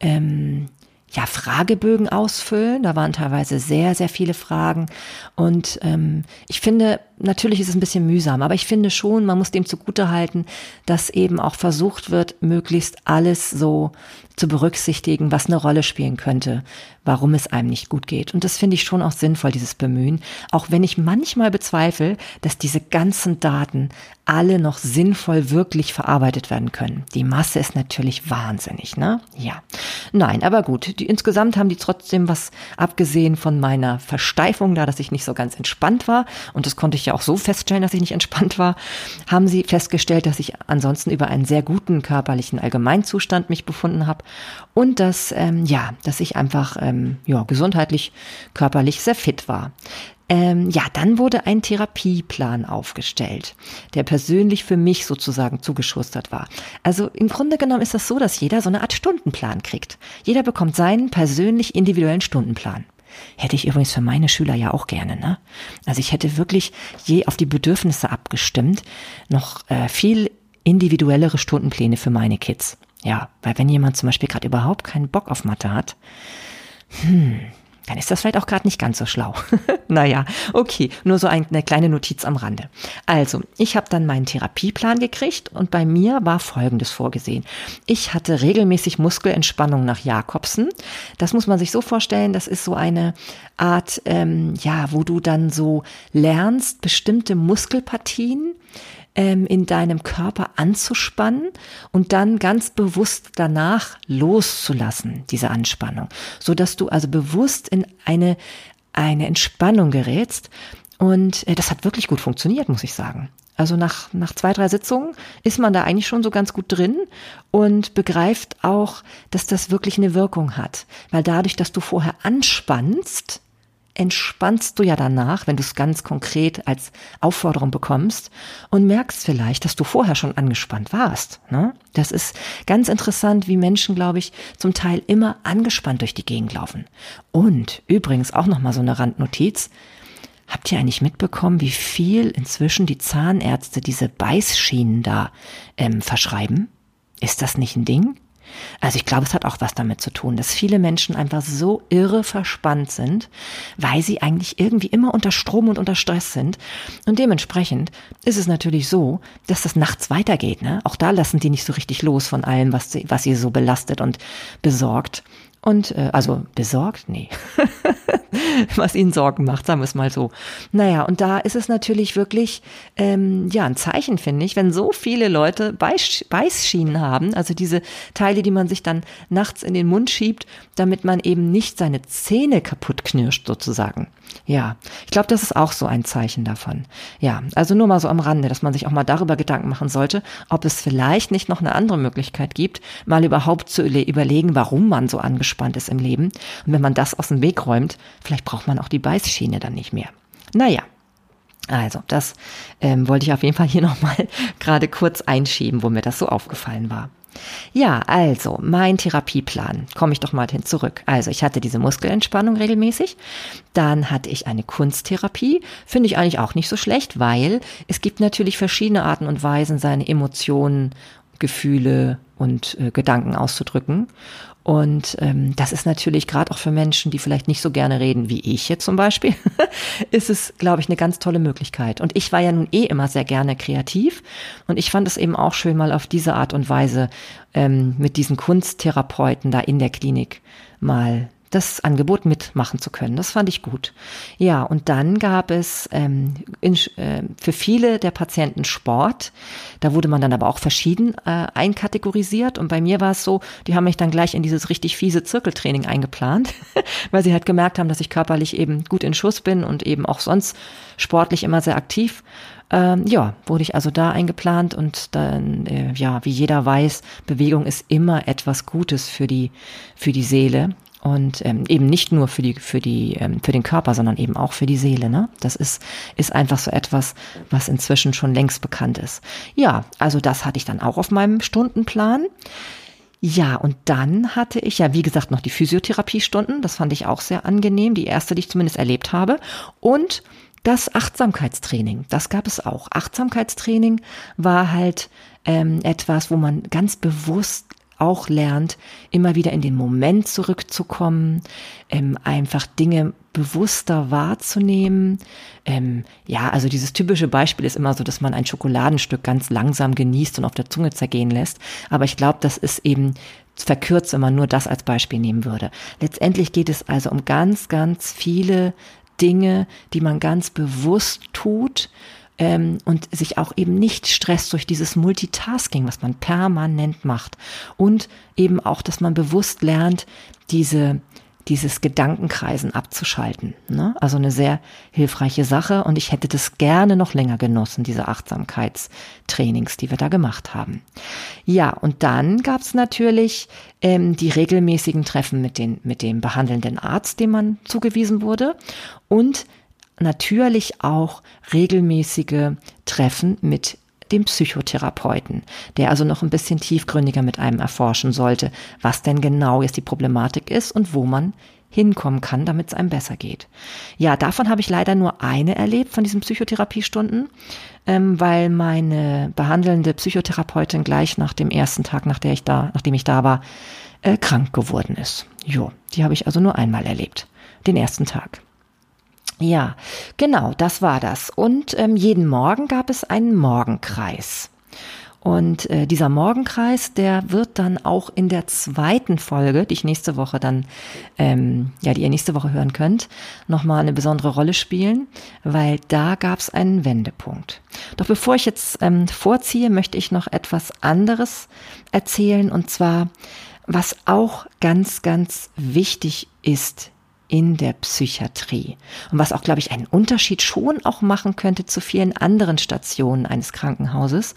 ähm, ja, Fragebögen ausfüllen. Da waren teilweise sehr, sehr viele Fragen. Und ähm, ich finde, natürlich ist es ein bisschen mühsam, aber ich finde schon, man muss dem zugute halten, dass eben auch versucht wird, möglichst alles so zu berücksichtigen, was eine Rolle spielen könnte, warum es einem nicht gut geht. Und das finde ich schon auch sinnvoll, dieses Bemühen, auch wenn ich manchmal bezweifle, dass diese ganzen Daten alle noch sinnvoll wirklich verarbeitet werden können. Die Masse ist natürlich wahnsinnig, ne? Ja. Nein, aber gut. Die, insgesamt haben die trotzdem was abgesehen von meiner Versteifung, da dass ich nicht so ganz entspannt war. Und das konnte ich ja auch so feststellen, dass ich nicht entspannt war. Haben sie festgestellt, dass ich ansonsten über einen sehr guten körperlichen Allgemeinzustand mich befunden habe und dass ähm, ja, dass ich einfach ähm, ja gesundheitlich, körperlich sehr fit war. Ähm, ja, dann wurde ein Therapieplan aufgestellt, der persönlich für mich sozusagen zugeschustert war. Also im Grunde genommen ist das so, dass jeder so eine Art Stundenplan kriegt. Jeder bekommt seinen persönlich individuellen Stundenplan. Hätte ich übrigens für meine Schüler ja auch gerne, ne? Also ich hätte wirklich je auf die Bedürfnisse abgestimmt, noch äh, viel individuellere Stundenpläne für meine Kids. Ja, weil wenn jemand zum Beispiel gerade überhaupt keinen Bock auf Mathe hat, hm, dann ist das vielleicht auch gerade nicht ganz so schlau. naja, okay, nur so eine kleine Notiz am Rande. Also, ich habe dann meinen Therapieplan gekriegt und bei mir war Folgendes vorgesehen. Ich hatte regelmäßig Muskelentspannung nach Jakobsen. Das muss man sich so vorstellen, das ist so eine Art, ähm, ja, wo du dann so lernst, bestimmte Muskelpartien ähm, in deinem Körper anzuspannen und dann ganz bewusst danach loszulassen, diese Anspannung, so dass du also bewusst in eine, eine Entspannung gerätst. Und äh, das hat wirklich gut funktioniert, muss ich sagen. Also nach, nach zwei, drei Sitzungen ist man da eigentlich schon so ganz gut drin und begreift auch, dass das wirklich eine Wirkung hat. Weil dadurch, dass du vorher anspannst, entspannst du ja danach, wenn du es ganz konkret als Aufforderung bekommst und merkst vielleicht, dass du vorher schon angespannt warst. Ne? Das ist ganz interessant, wie Menschen, glaube ich, zum Teil immer angespannt durch die Gegend laufen. Und übrigens auch nochmal so eine Randnotiz. Habt ihr eigentlich mitbekommen, wie viel inzwischen die Zahnärzte diese Beißschienen da ähm, verschreiben? Ist das nicht ein Ding? Also ich glaube, es hat auch was damit zu tun, dass viele Menschen einfach so irre verspannt sind, weil sie eigentlich irgendwie immer unter Strom und unter Stress sind. Und dementsprechend ist es natürlich so, dass das nachts weitergeht. Ne? Auch da lassen die nicht so richtig los von allem, was sie, was sie so belastet und besorgt. Und äh, also besorgt? Nee. Was ihnen Sorgen macht, sagen wir es mal so. Naja, und da ist es natürlich wirklich ähm, ja ein Zeichen, finde ich, wenn so viele Leute Beiß, Beißschienen haben, also diese Teile, die man sich dann nachts in den Mund schiebt, damit man eben nicht seine Zähne kaputt knirscht, sozusagen. Ja, ich glaube, das ist auch so ein Zeichen davon. Ja, also nur mal so am Rande, dass man sich auch mal darüber Gedanken machen sollte, ob es vielleicht nicht noch eine andere Möglichkeit gibt, mal überhaupt zu überlegen, warum man so angespannt ist im Leben. Und wenn man das aus dem Weg räumt, vielleicht braucht man auch die Beißschiene dann nicht mehr. Naja, also, das ähm, wollte ich auf jeden Fall hier nochmal gerade kurz einschieben, wo mir das so aufgefallen war. Ja, also mein Therapieplan. Komme ich doch mal hin zurück. Also ich hatte diese Muskelentspannung regelmäßig. Dann hatte ich eine Kunsttherapie. Finde ich eigentlich auch nicht so schlecht, weil es gibt natürlich verschiedene Arten und Weisen, seine Emotionen, Gefühle und äh, Gedanken auszudrücken. Und ähm, das ist natürlich gerade auch für Menschen, die vielleicht nicht so gerne reden, wie ich jetzt zum Beispiel, ist es, glaube ich, eine ganz tolle Möglichkeit. Und ich war ja nun eh immer sehr gerne kreativ und ich fand es eben auch schön, mal auf diese Art und Weise ähm, mit diesen Kunsttherapeuten da in der Klinik mal das Angebot mitmachen zu können. Das fand ich gut. Ja, und dann gab es ähm, in, äh, für viele der Patienten Sport. Da wurde man dann aber auch verschieden äh, einkategorisiert. Und bei mir war es so, die haben mich dann gleich in dieses richtig fiese Zirkeltraining eingeplant, weil sie halt gemerkt haben, dass ich körperlich eben gut in Schuss bin und eben auch sonst sportlich immer sehr aktiv. Ähm, ja, wurde ich also da eingeplant und dann, äh, ja, wie jeder weiß, Bewegung ist immer etwas Gutes für die, für die Seele. Und ähm, eben nicht nur für die, für die, ähm, für den Körper, sondern eben auch für die Seele. Ne? Das ist, ist einfach so etwas, was inzwischen schon längst bekannt ist. Ja, also das hatte ich dann auch auf meinem Stundenplan. Ja, und dann hatte ich ja, wie gesagt, noch die Physiotherapiestunden. Das fand ich auch sehr angenehm. Die erste, die ich zumindest erlebt habe. Und das Achtsamkeitstraining, das gab es auch. Achtsamkeitstraining war halt ähm, etwas, wo man ganz bewusst auch lernt, immer wieder in den Moment zurückzukommen, ähm, einfach Dinge bewusster wahrzunehmen. Ähm, ja, also dieses typische Beispiel ist immer so, dass man ein Schokoladenstück ganz langsam genießt und auf der Zunge zergehen lässt. Aber ich glaube, das ist eben verkürzt, wenn man nur das als Beispiel nehmen würde. Letztendlich geht es also um ganz, ganz viele Dinge, die man ganz bewusst tut ähm, und sich auch eben nicht stresst durch dieses Multitasking, was man permanent macht. Und eben auch, dass man bewusst lernt, diese dieses Gedankenkreisen abzuschalten. Ne? Also eine sehr hilfreiche Sache und ich hätte das gerne noch länger genossen, diese Achtsamkeitstrainings, die wir da gemacht haben. Ja, und dann gab es natürlich ähm, die regelmäßigen Treffen mit, den, mit dem behandelnden Arzt, dem man zugewiesen wurde und natürlich auch regelmäßige Treffen mit dem Psychotherapeuten, der also noch ein bisschen tiefgründiger mit einem erforschen sollte, was denn genau jetzt die Problematik ist und wo man hinkommen kann, damit es einem besser geht. Ja, davon habe ich leider nur eine erlebt von diesen Psychotherapiestunden, ähm, weil meine behandelnde Psychotherapeutin gleich nach dem ersten Tag, nach der ich da, nachdem ich da war, äh, krank geworden ist. Jo, die habe ich also nur einmal erlebt, den ersten Tag. Ja, genau, das war das. Und ähm, jeden Morgen gab es einen Morgenkreis. Und äh, dieser Morgenkreis, der wird dann auch in der zweiten Folge, die ich nächste Woche dann, ähm, ja, die ihr nächste Woche hören könnt, nochmal eine besondere Rolle spielen, weil da gab es einen Wendepunkt. Doch bevor ich jetzt ähm, vorziehe, möchte ich noch etwas anderes erzählen, und zwar, was auch ganz, ganz wichtig ist in der Psychiatrie. Und was auch, glaube ich, einen Unterschied schon auch machen könnte zu vielen anderen Stationen eines Krankenhauses,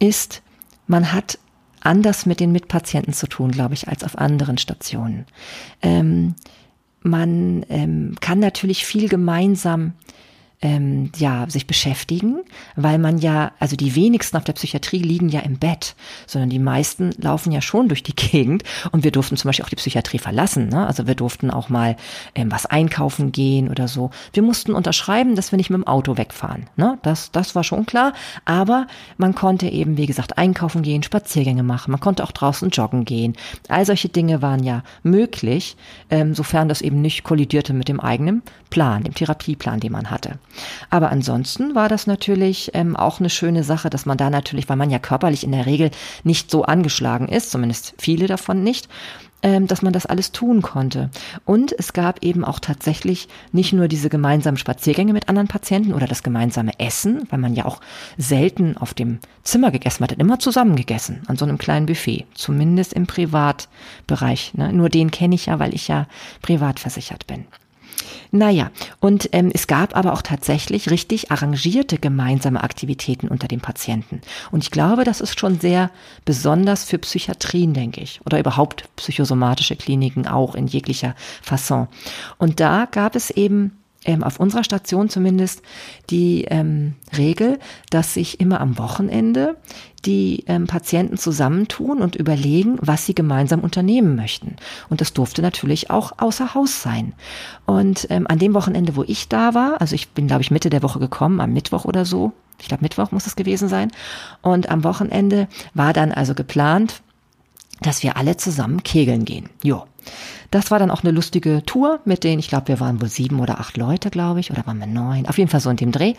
ist, man hat anders mit den Mitpatienten zu tun, glaube ich, als auf anderen Stationen. Ähm, man ähm, kann natürlich viel gemeinsam ähm, ja, sich beschäftigen, weil man ja, also die wenigsten auf der Psychiatrie liegen ja im Bett, sondern die meisten laufen ja schon durch die Gegend und wir durften zum Beispiel auch die Psychiatrie verlassen. Ne? Also wir durften auch mal ähm, was einkaufen gehen oder so. Wir mussten unterschreiben, dass wir nicht mit dem Auto wegfahren. Ne? Das, das war schon klar. Aber man konnte eben, wie gesagt, einkaufen gehen, Spaziergänge machen. Man konnte auch draußen joggen gehen. All solche Dinge waren ja möglich, ähm, sofern das eben nicht kollidierte mit dem eigenen Plan, dem Therapieplan, den man hatte. Aber ansonsten war das natürlich ähm, auch eine schöne Sache, dass man da natürlich, weil man ja körperlich in der Regel nicht so angeschlagen ist, zumindest viele davon nicht, ähm, dass man das alles tun konnte. Und es gab eben auch tatsächlich nicht nur diese gemeinsamen Spaziergänge mit anderen Patienten oder das gemeinsame Essen, weil man ja auch selten auf dem Zimmer gegessen hat, immer zusammen gegessen, an so einem kleinen Buffet, zumindest im Privatbereich. Ne? Nur den kenne ich ja, weil ich ja privat versichert bin. Naja, und ähm, es gab aber auch tatsächlich richtig arrangierte gemeinsame Aktivitäten unter den Patienten. Und ich glaube, das ist schon sehr besonders für Psychiatrien, denke ich, oder überhaupt psychosomatische Kliniken auch in jeglicher Fasson. Und da gab es eben ähm, auf unserer Station zumindest die ähm, Regel, dass sich immer am Wochenende die ähm, Patienten zusammentun und überlegen, was sie gemeinsam unternehmen möchten. Und das durfte natürlich auch außer Haus sein. Und ähm, an dem Wochenende, wo ich da war, also ich bin, glaube ich, Mitte der Woche gekommen, am Mittwoch oder so, ich glaube Mittwoch muss es gewesen sein, und am Wochenende war dann also geplant, dass wir alle zusammen kegeln gehen. Jo. Das war dann auch eine lustige Tour mit denen, ich glaube, wir waren wohl sieben oder acht Leute, glaube ich, oder waren wir neun. Auf jeden Fall so in dem Dreh.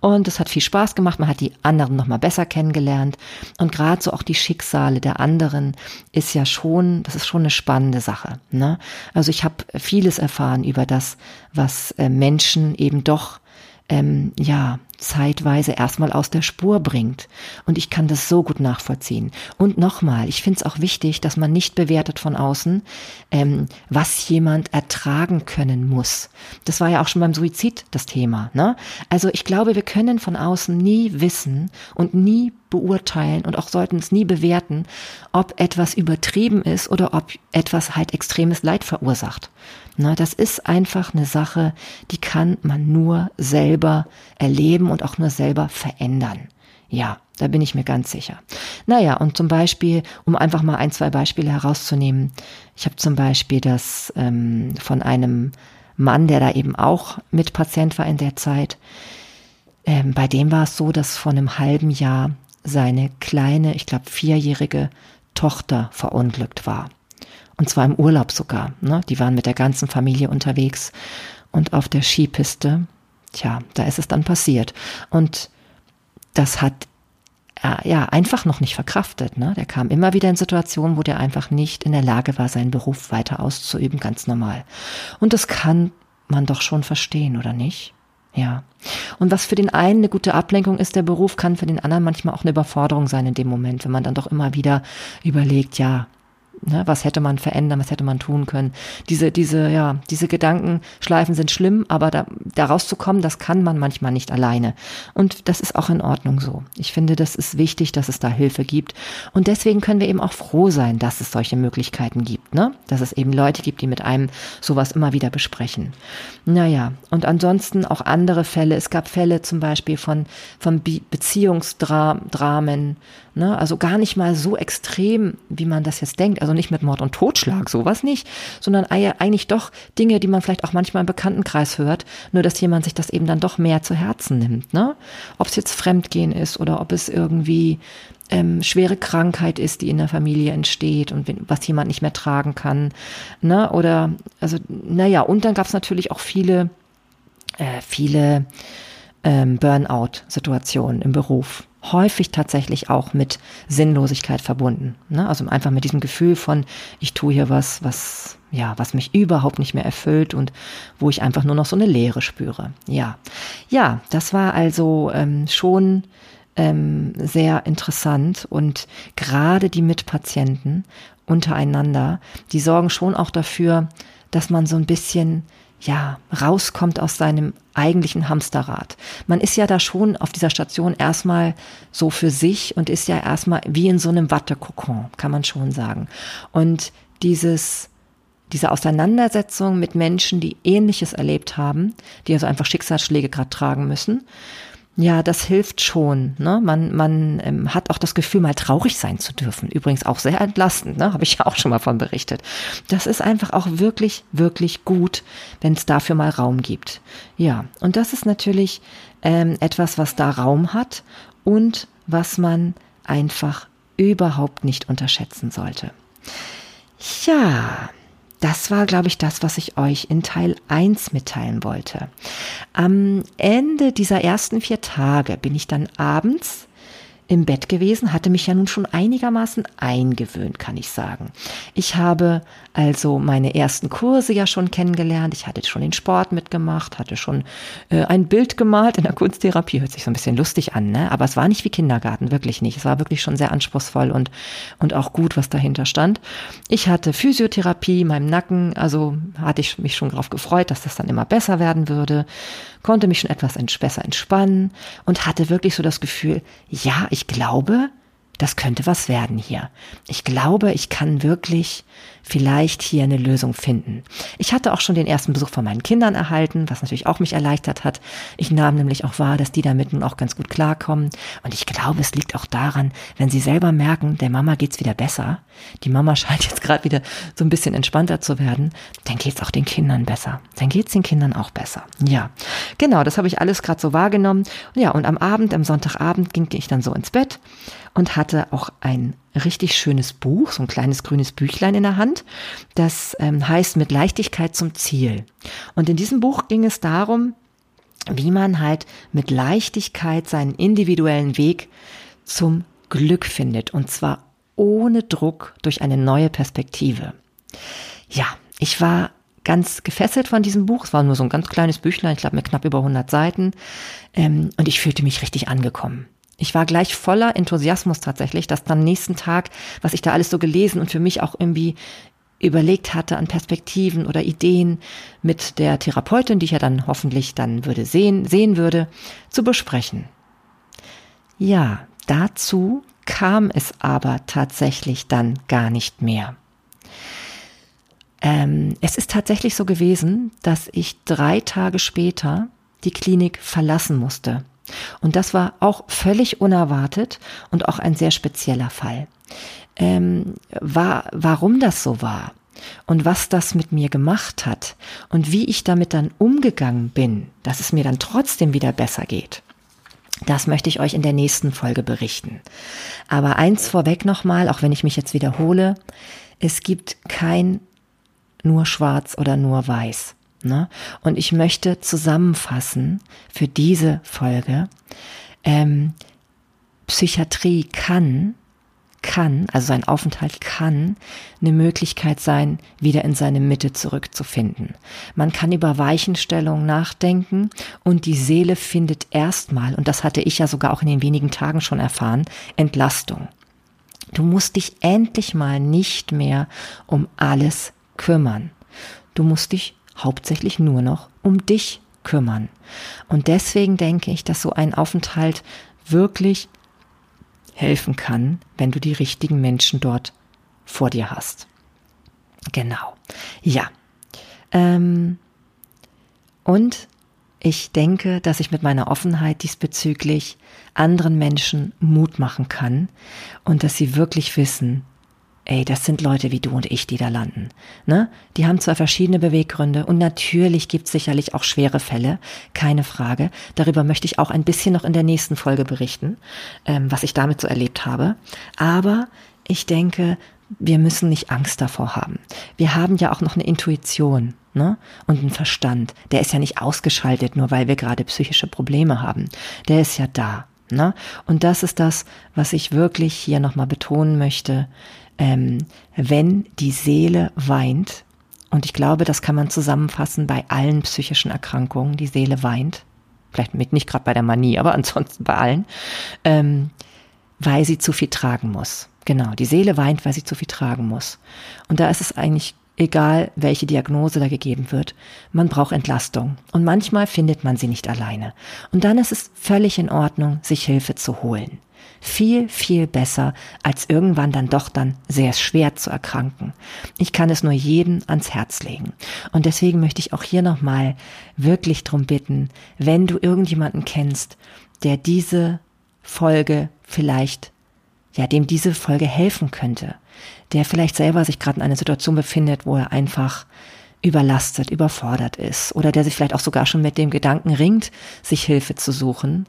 Und es hat viel Spaß gemacht. Man hat die anderen nochmal besser kennengelernt. Und gerade so auch die Schicksale der anderen ist ja schon, das ist schon eine spannende Sache. Ne? Also ich habe vieles erfahren über das, was äh, Menschen eben doch ähm, ja, zeitweise erstmal aus der Spur bringt. Und ich kann das so gut nachvollziehen. Und nochmal, ich finde es auch wichtig, dass man nicht bewertet von außen, ähm, was jemand ertragen können muss. Das war ja auch schon beim Suizid das Thema. Ne? Also ich glaube, wir können von außen nie wissen und nie beurteilen und auch sollten es nie bewerten, ob etwas übertrieben ist oder ob etwas halt extremes Leid verursacht. Na, das ist einfach eine Sache, die kann man nur selber erleben und auch nur selber verändern. Ja, da bin ich mir ganz sicher. Naja, und zum Beispiel, um einfach mal ein, zwei Beispiele herauszunehmen. Ich habe zum Beispiel das ähm, von einem Mann, der da eben auch mit Patient war in der Zeit. Ähm, bei dem war es so, dass vor einem halben Jahr seine kleine, ich glaube vierjährige Tochter verunglückt war. Und zwar im Urlaub sogar. Ne? Die waren mit der ganzen Familie unterwegs und auf der Skipiste, tja, da ist es dann passiert. Und das hat er ja einfach noch nicht verkraftet. Ne? Der kam immer wieder in Situationen, wo der einfach nicht in der Lage war, seinen Beruf weiter auszuüben, ganz normal. Und das kann man doch schon verstehen, oder nicht? Ja. Und was für den einen eine gute Ablenkung ist, der Beruf, kann für den anderen manchmal auch eine Überforderung sein in dem Moment, wenn man dann doch immer wieder überlegt, ja, Ne, was hätte man verändern, was hätte man tun können? Diese, diese, ja, diese Gedankenschleifen sind schlimm, aber da, da rauszukommen, das kann man manchmal nicht alleine. Und das ist auch in Ordnung so. Ich finde, das ist wichtig, dass es da Hilfe gibt. Und deswegen können wir eben auch froh sein, dass es solche Möglichkeiten gibt, ne? Dass es eben Leute gibt, die mit einem sowas immer wieder besprechen. Naja, und ansonsten auch andere Fälle. Es gab Fälle zum Beispiel von, von Beziehungsdramen, ne? Also gar nicht mal so extrem, wie man das jetzt denkt. Also also nicht mit Mord und Totschlag, sowas nicht, sondern eigentlich doch Dinge, die man vielleicht auch manchmal im Bekanntenkreis hört, nur dass jemand sich das eben dann doch mehr zu Herzen nimmt. Ne? Ob es jetzt Fremdgehen ist oder ob es irgendwie ähm, schwere Krankheit ist, die in der Familie entsteht und was jemand nicht mehr tragen kann. Ne? Oder, also, naja, und dann gab es natürlich auch viele, äh, viele ähm, Burnout-Situationen im Beruf häufig tatsächlich auch mit Sinnlosigkeit verbunden. Ne? Also einfach mit diesem Gefühl von, ich tue hier was, was, ja, was mich überhaupt nicht mehr erfüllt und wo ich einfach nur noch so eine Leere spüre. Ja, ja, das war also ähm, schon ähm, sehr interessant und gerade die Mitpatienten untereinander, die sorgen schon auch dafür, dass man so ein bisschen ja, rauskommt aus seinem eigentlichen Hamsterrad. Man ist ja da schon auf dieser Station erstmal so für sich und ist ja erstmal wie in so einem Wattekokon, kann man schon sagen. Und dieses, diese Auseinandersetzung mit Menschen, die Ähnliches erlebt haben, die also einfach Schicksalsschläge gerade tragen müssen, ja, das hilft schon. Ne? Man, man ähm, hat auch das Gefühl, mal traurig sein zu dürfen. Übrigens auch sehr entlastend, ne? habe ich ja auch schon mal von berichtet. Das ist einfach auch wirklich, wirklich gut, wenn es dafür mal Raum gibt. Ja, und das ist natürlich ähm, etwas, was da Raum hat und was man einfach überhaupt nicht unterschätzen sollte. Ja, das war, glaube ich, das, was ich euch in Teil 1 mitteilen wollte. Am Ende dieser ersten vier Tage bin ich dann abends im Bett gewesen, hatte mich ja nun schon einigermaßen eingewöhnt, kann ich sagen. Ich habe also meine ersten Kurse ja schon kennengelernt. Ich hatte schon den Sport mitgemacht, hatte schon äh, ein Bild gemalt in der Kunsttherapie. Hört sich so ein bisschen lustig an, ne? Aber es war nicht wie Kindergarten, wirklich nicht. Es war wirklich schon sehr anspruchsvoll und, und auch gut, was dahinter stand. Ich hatte Physiotherapie in meinem Nacken, also hatte ich mich schon darauf gefreut, dass das dann immer besser werden würde konnte mich schon etwas besser entspannen und hatte wirklich so das Gefühl, ja, ich glaube, das könnte was werden hier. Ich glaube, ich kann wirklich vielleicht hier eine Lösung finden. Ich hatte auch schon den ersten Besuch von meinen Kindern erhalten, was natürlich auch mich erleichtert hat. Ich nahm nämlich auch wahr, dass die damit nun auch ganz gut klarkommen. Und ich glaube, es liegt auch daran, wenn sie selber merken, der Mama geht's wieder besser. Die Mama scheint jetzt gerade wieder so ein bisschen entspannter zu werden. Dann geht's auch den Kindern besser. Dann geht's den Kindern auch besser. Ja, genau, das habe ich alles gerade so wahrgenommen. Ja, und am Abend, am Sonntagabend ging ich dann so ins Bett und hatte auch ein richtig schönes Buch, so ein kleines grünes Büchlein in der Hand. Das ähm, heißt Mit Leichtigkeit zum Ziel. Und in diesem Buch ging es darum, wie man halt mit Leichtigkeit seinen individuellen Weg zum Glück findet. Und zwar ohne Druck durch eine neue Perspektive. Ja, ich war ganz gefesselt von diesem Buch. Es war nur so ein ganz kleines Büchlein, ich glaube mit knapp über 100 Seiten. Ähm, und ich fühlte mich richtig angekommen. Ich war gleich voller Enthusiasmus tatsächlich, dass dann nächsten Tag, was ich da alles so gelesen und für mich auch irgendwie überlegt hatte an Perspektiven oder Ideen mit der Therapeutin, die ich ja dann hoffentlich dann würde sehen, sehen würde, zu besprechen. Ja, dazu kam es aber tatsächlich dann gar nicht mehr. Ähm, es ist tatsächlich so gewesen, dass ich drei Tage später die Klinik verlassen musste. Und das war auch völlig unerwartet und auch ein sehr spezieller Fall. Ähm, war, warum das so war und was das mit mir gemacht hat und wie ich damit dann umgegangen bin, dass es mir dann trotzdem wieder besser geht. Das möchte ich euch in der nächsten Folge berichten. Aber eins vorweg nochmal, auch wenn ich mich jetzt wiederhole, es gibt kein nur schwarz oder nur weiß. Ne? Und ich möchte zusammenfassen für diese Folge, ähm, Psychiatrie kann kann, also sein Aufenthalt kann eine Möglichkeit sein, wieder in seine Mitte zurückzufinden. Man kann über Weichenstellung nachdenken und die Seele findet erstmal, und das hatte ich ja sogar auch in den wenigen Tagen schon erfahren, Entlastung. Du musst dich endlich mal nicht mehr um alles kümmern. Du musst dich hauptsächlich nur noch um dich kümmern. Und deswegen denke ich, dass so ein Aufenthalt wirklich helfen kann, wenn du die richtigen Menschen dort vor dir hast. Genau. Ja. Ähm, und ich denke, dass ich mit meiner Offenheit diesbezüglich anderen Menschen Mut machen kann und dass sie wirklich wissen, ey, das sind Leute wie du und ich, die da landen. Ne? Die haben zwar verschiedene Beweggründe und natürlich gibt es sicherlich auch schwere Fälle, keine Frage. Darüber möchte ich auch ein bisschen noch in der nächsten Folge berichten, ähm, was ich damit so erlebt habe. Aber ich denke, wir müssen nicht Angst davor haben. Wir haben ja auch noch eine Intuition ne? und einen Verstand. Der ist ja nicht ausgeschaltet, nur weil wir gerade psychische Probleme haben. Der ist ja da. Ne? Und das ist das, was ich wirklich hier nochmal betonen möchte ähm, wenn die Seele weint, und ich glaube, das kann man zusammenfassen bei allen psychischen Erkrankungen, die Seele weint, vielleicht mit nicht gerade bei der Manie, aber ansonsten bei allen, ähm, weil sie zu viel tragen muss. Genau, die Seele weint, weil sie zu viel tragen muss. Und da ist es eigentlich egal, welche Diagnose da gegeben wird. Man braucht Entlastung. Und manchmal findet man sie nicht alleine. Und dann ist es völlig in Ordnung, sich Hilfe zu holen viel, viel besser, als irgendwann dann doch dann sehr schwer zu erkranken. Ich kann es nur jedem ans Herz legen. Und deswegen möchte ich auch hier nochmal wirklich drum bitten, wenn du irgendjemanden kennst, der diese Folge vielleicht, ja, dem diese Folge helfen könnte, der vielleicht selber sich gerade in einer Situation befindet, wo er einfach überlastet, überfordert ist oder der sich vielleicht auch sogar schon mit dem Gedanken ringt, sich Hilfe zu suchen,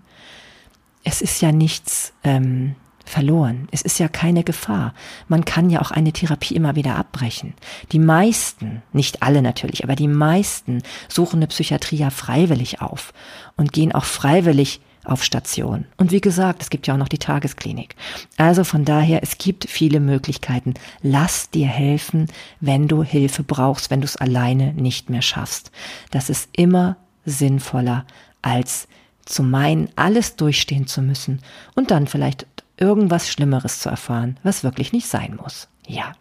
es ist ja nichts ähm, verloren. Es ist ja keine Gefahr. Man kann ja auch eine Therapie immer wieder abbrechen. Die meisten, nicht alle natürlich, aber die meisten suchen eine Psychiatrie ja freiwillig auf und gehen auch freiwillig auf Station. Und wie gesagt, es gibt ja auch noch die Tagesklinik. Also von daher, es gibt viele Möglichkeiten. Lass dir helfen, wenn du Hilfe brauchst, wenn du es alleine nicht mehr schaffst. Das ist immer sinnvoller als zu meinen, alles durchstehen zu müssen und dann vielleicht irgendwas Schlimmeres zu erfahren, was wirklich nicht sein muss. Ja.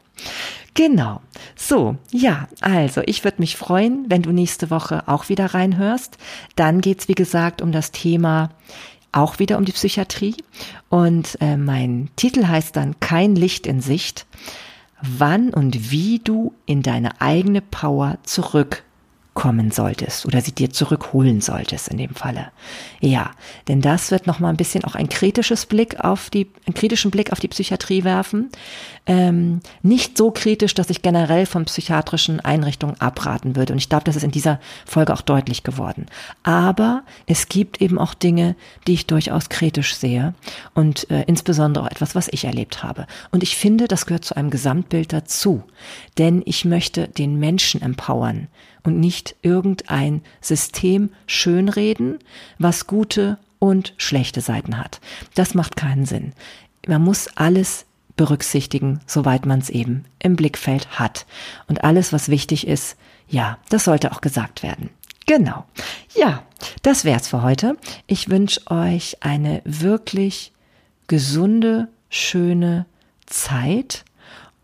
Genau. So, ja, also ich würde mich freuen, wenn du nächste Woche auch wieder reinhörst. Dann geht's wie gesagt, um das Thema auch wieder um die Psychiatrie. Und äh, mein Titel heißt dann Kein Licht in Sicht. Wann und wie du in deine eigene Power zurück kommen solltest oder sie dir zurückholen solltest in dem Falle. Ja, denn das wird noch mal ein bisschen auch ein kritisches Blick auf die, einen kritischen Blick auf die Psychiatrie werfen. Ähm, nicht so kritisch, dass ich generell von psychiatrischen Einrichtungen abraten würde. Und ich glaube, das ist in dieser Folge auch deutlich geworden. Aber es gibt eben auch Dinge, die ich durchaus kritisch sehe und äh, insbesondere auch etwas, was ich erlebt habe. Und ich finde, das gehört zu einem Gesamtbild dazu. Denn ich möchte den Menschen empowern und nicht irgendein System schönreden, was gute und schlechte Seiten hat. Das macht keinen Sinn. Man muss alles berücksichtigen, soweit man es eben im Blickfeld hat. Und alles, was wichtig ist, ja, das sollte auch gesagt werden. Genau. Ja, das wär's für heute. Ich wünsche euch eine wirklich gesunde, schöne Zeit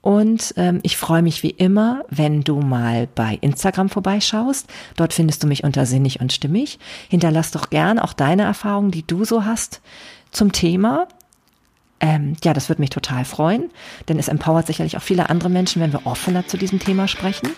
und ähm, ich freue mich wie immer, wenn du mal bei Instagram vorbeischaust. Dort findest du mich unter Sinnig und Stimmig. Hinterlass doch gern auch deine Erfahrungen, die du so hast zum Thema. Ähm, ja, das würde mich total freuen, denn es empowert sicherlich auch viele andere Menschen, wenn wir offener zu diesem Thema sprechen.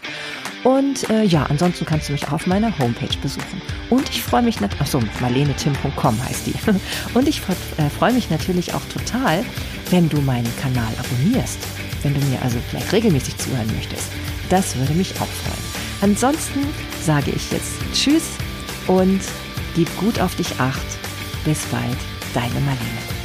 Und äh, ja, ansonsten kannst du mich auch auf meiner Homepage besuchen. Und ich freue mich natürlich, achso, marlenetim.com heißt die. Und ich äh, freue mich natürlich auch total, wenn du meinen Kanal abonnierst wenn du mir also vielleicht regelmäßig zuhören möchtest. Das würde mich auch freuen. Ansonsten sage ich jetzt Tschüss und gib gut auf dich acht. Bis bald, deine Marlene.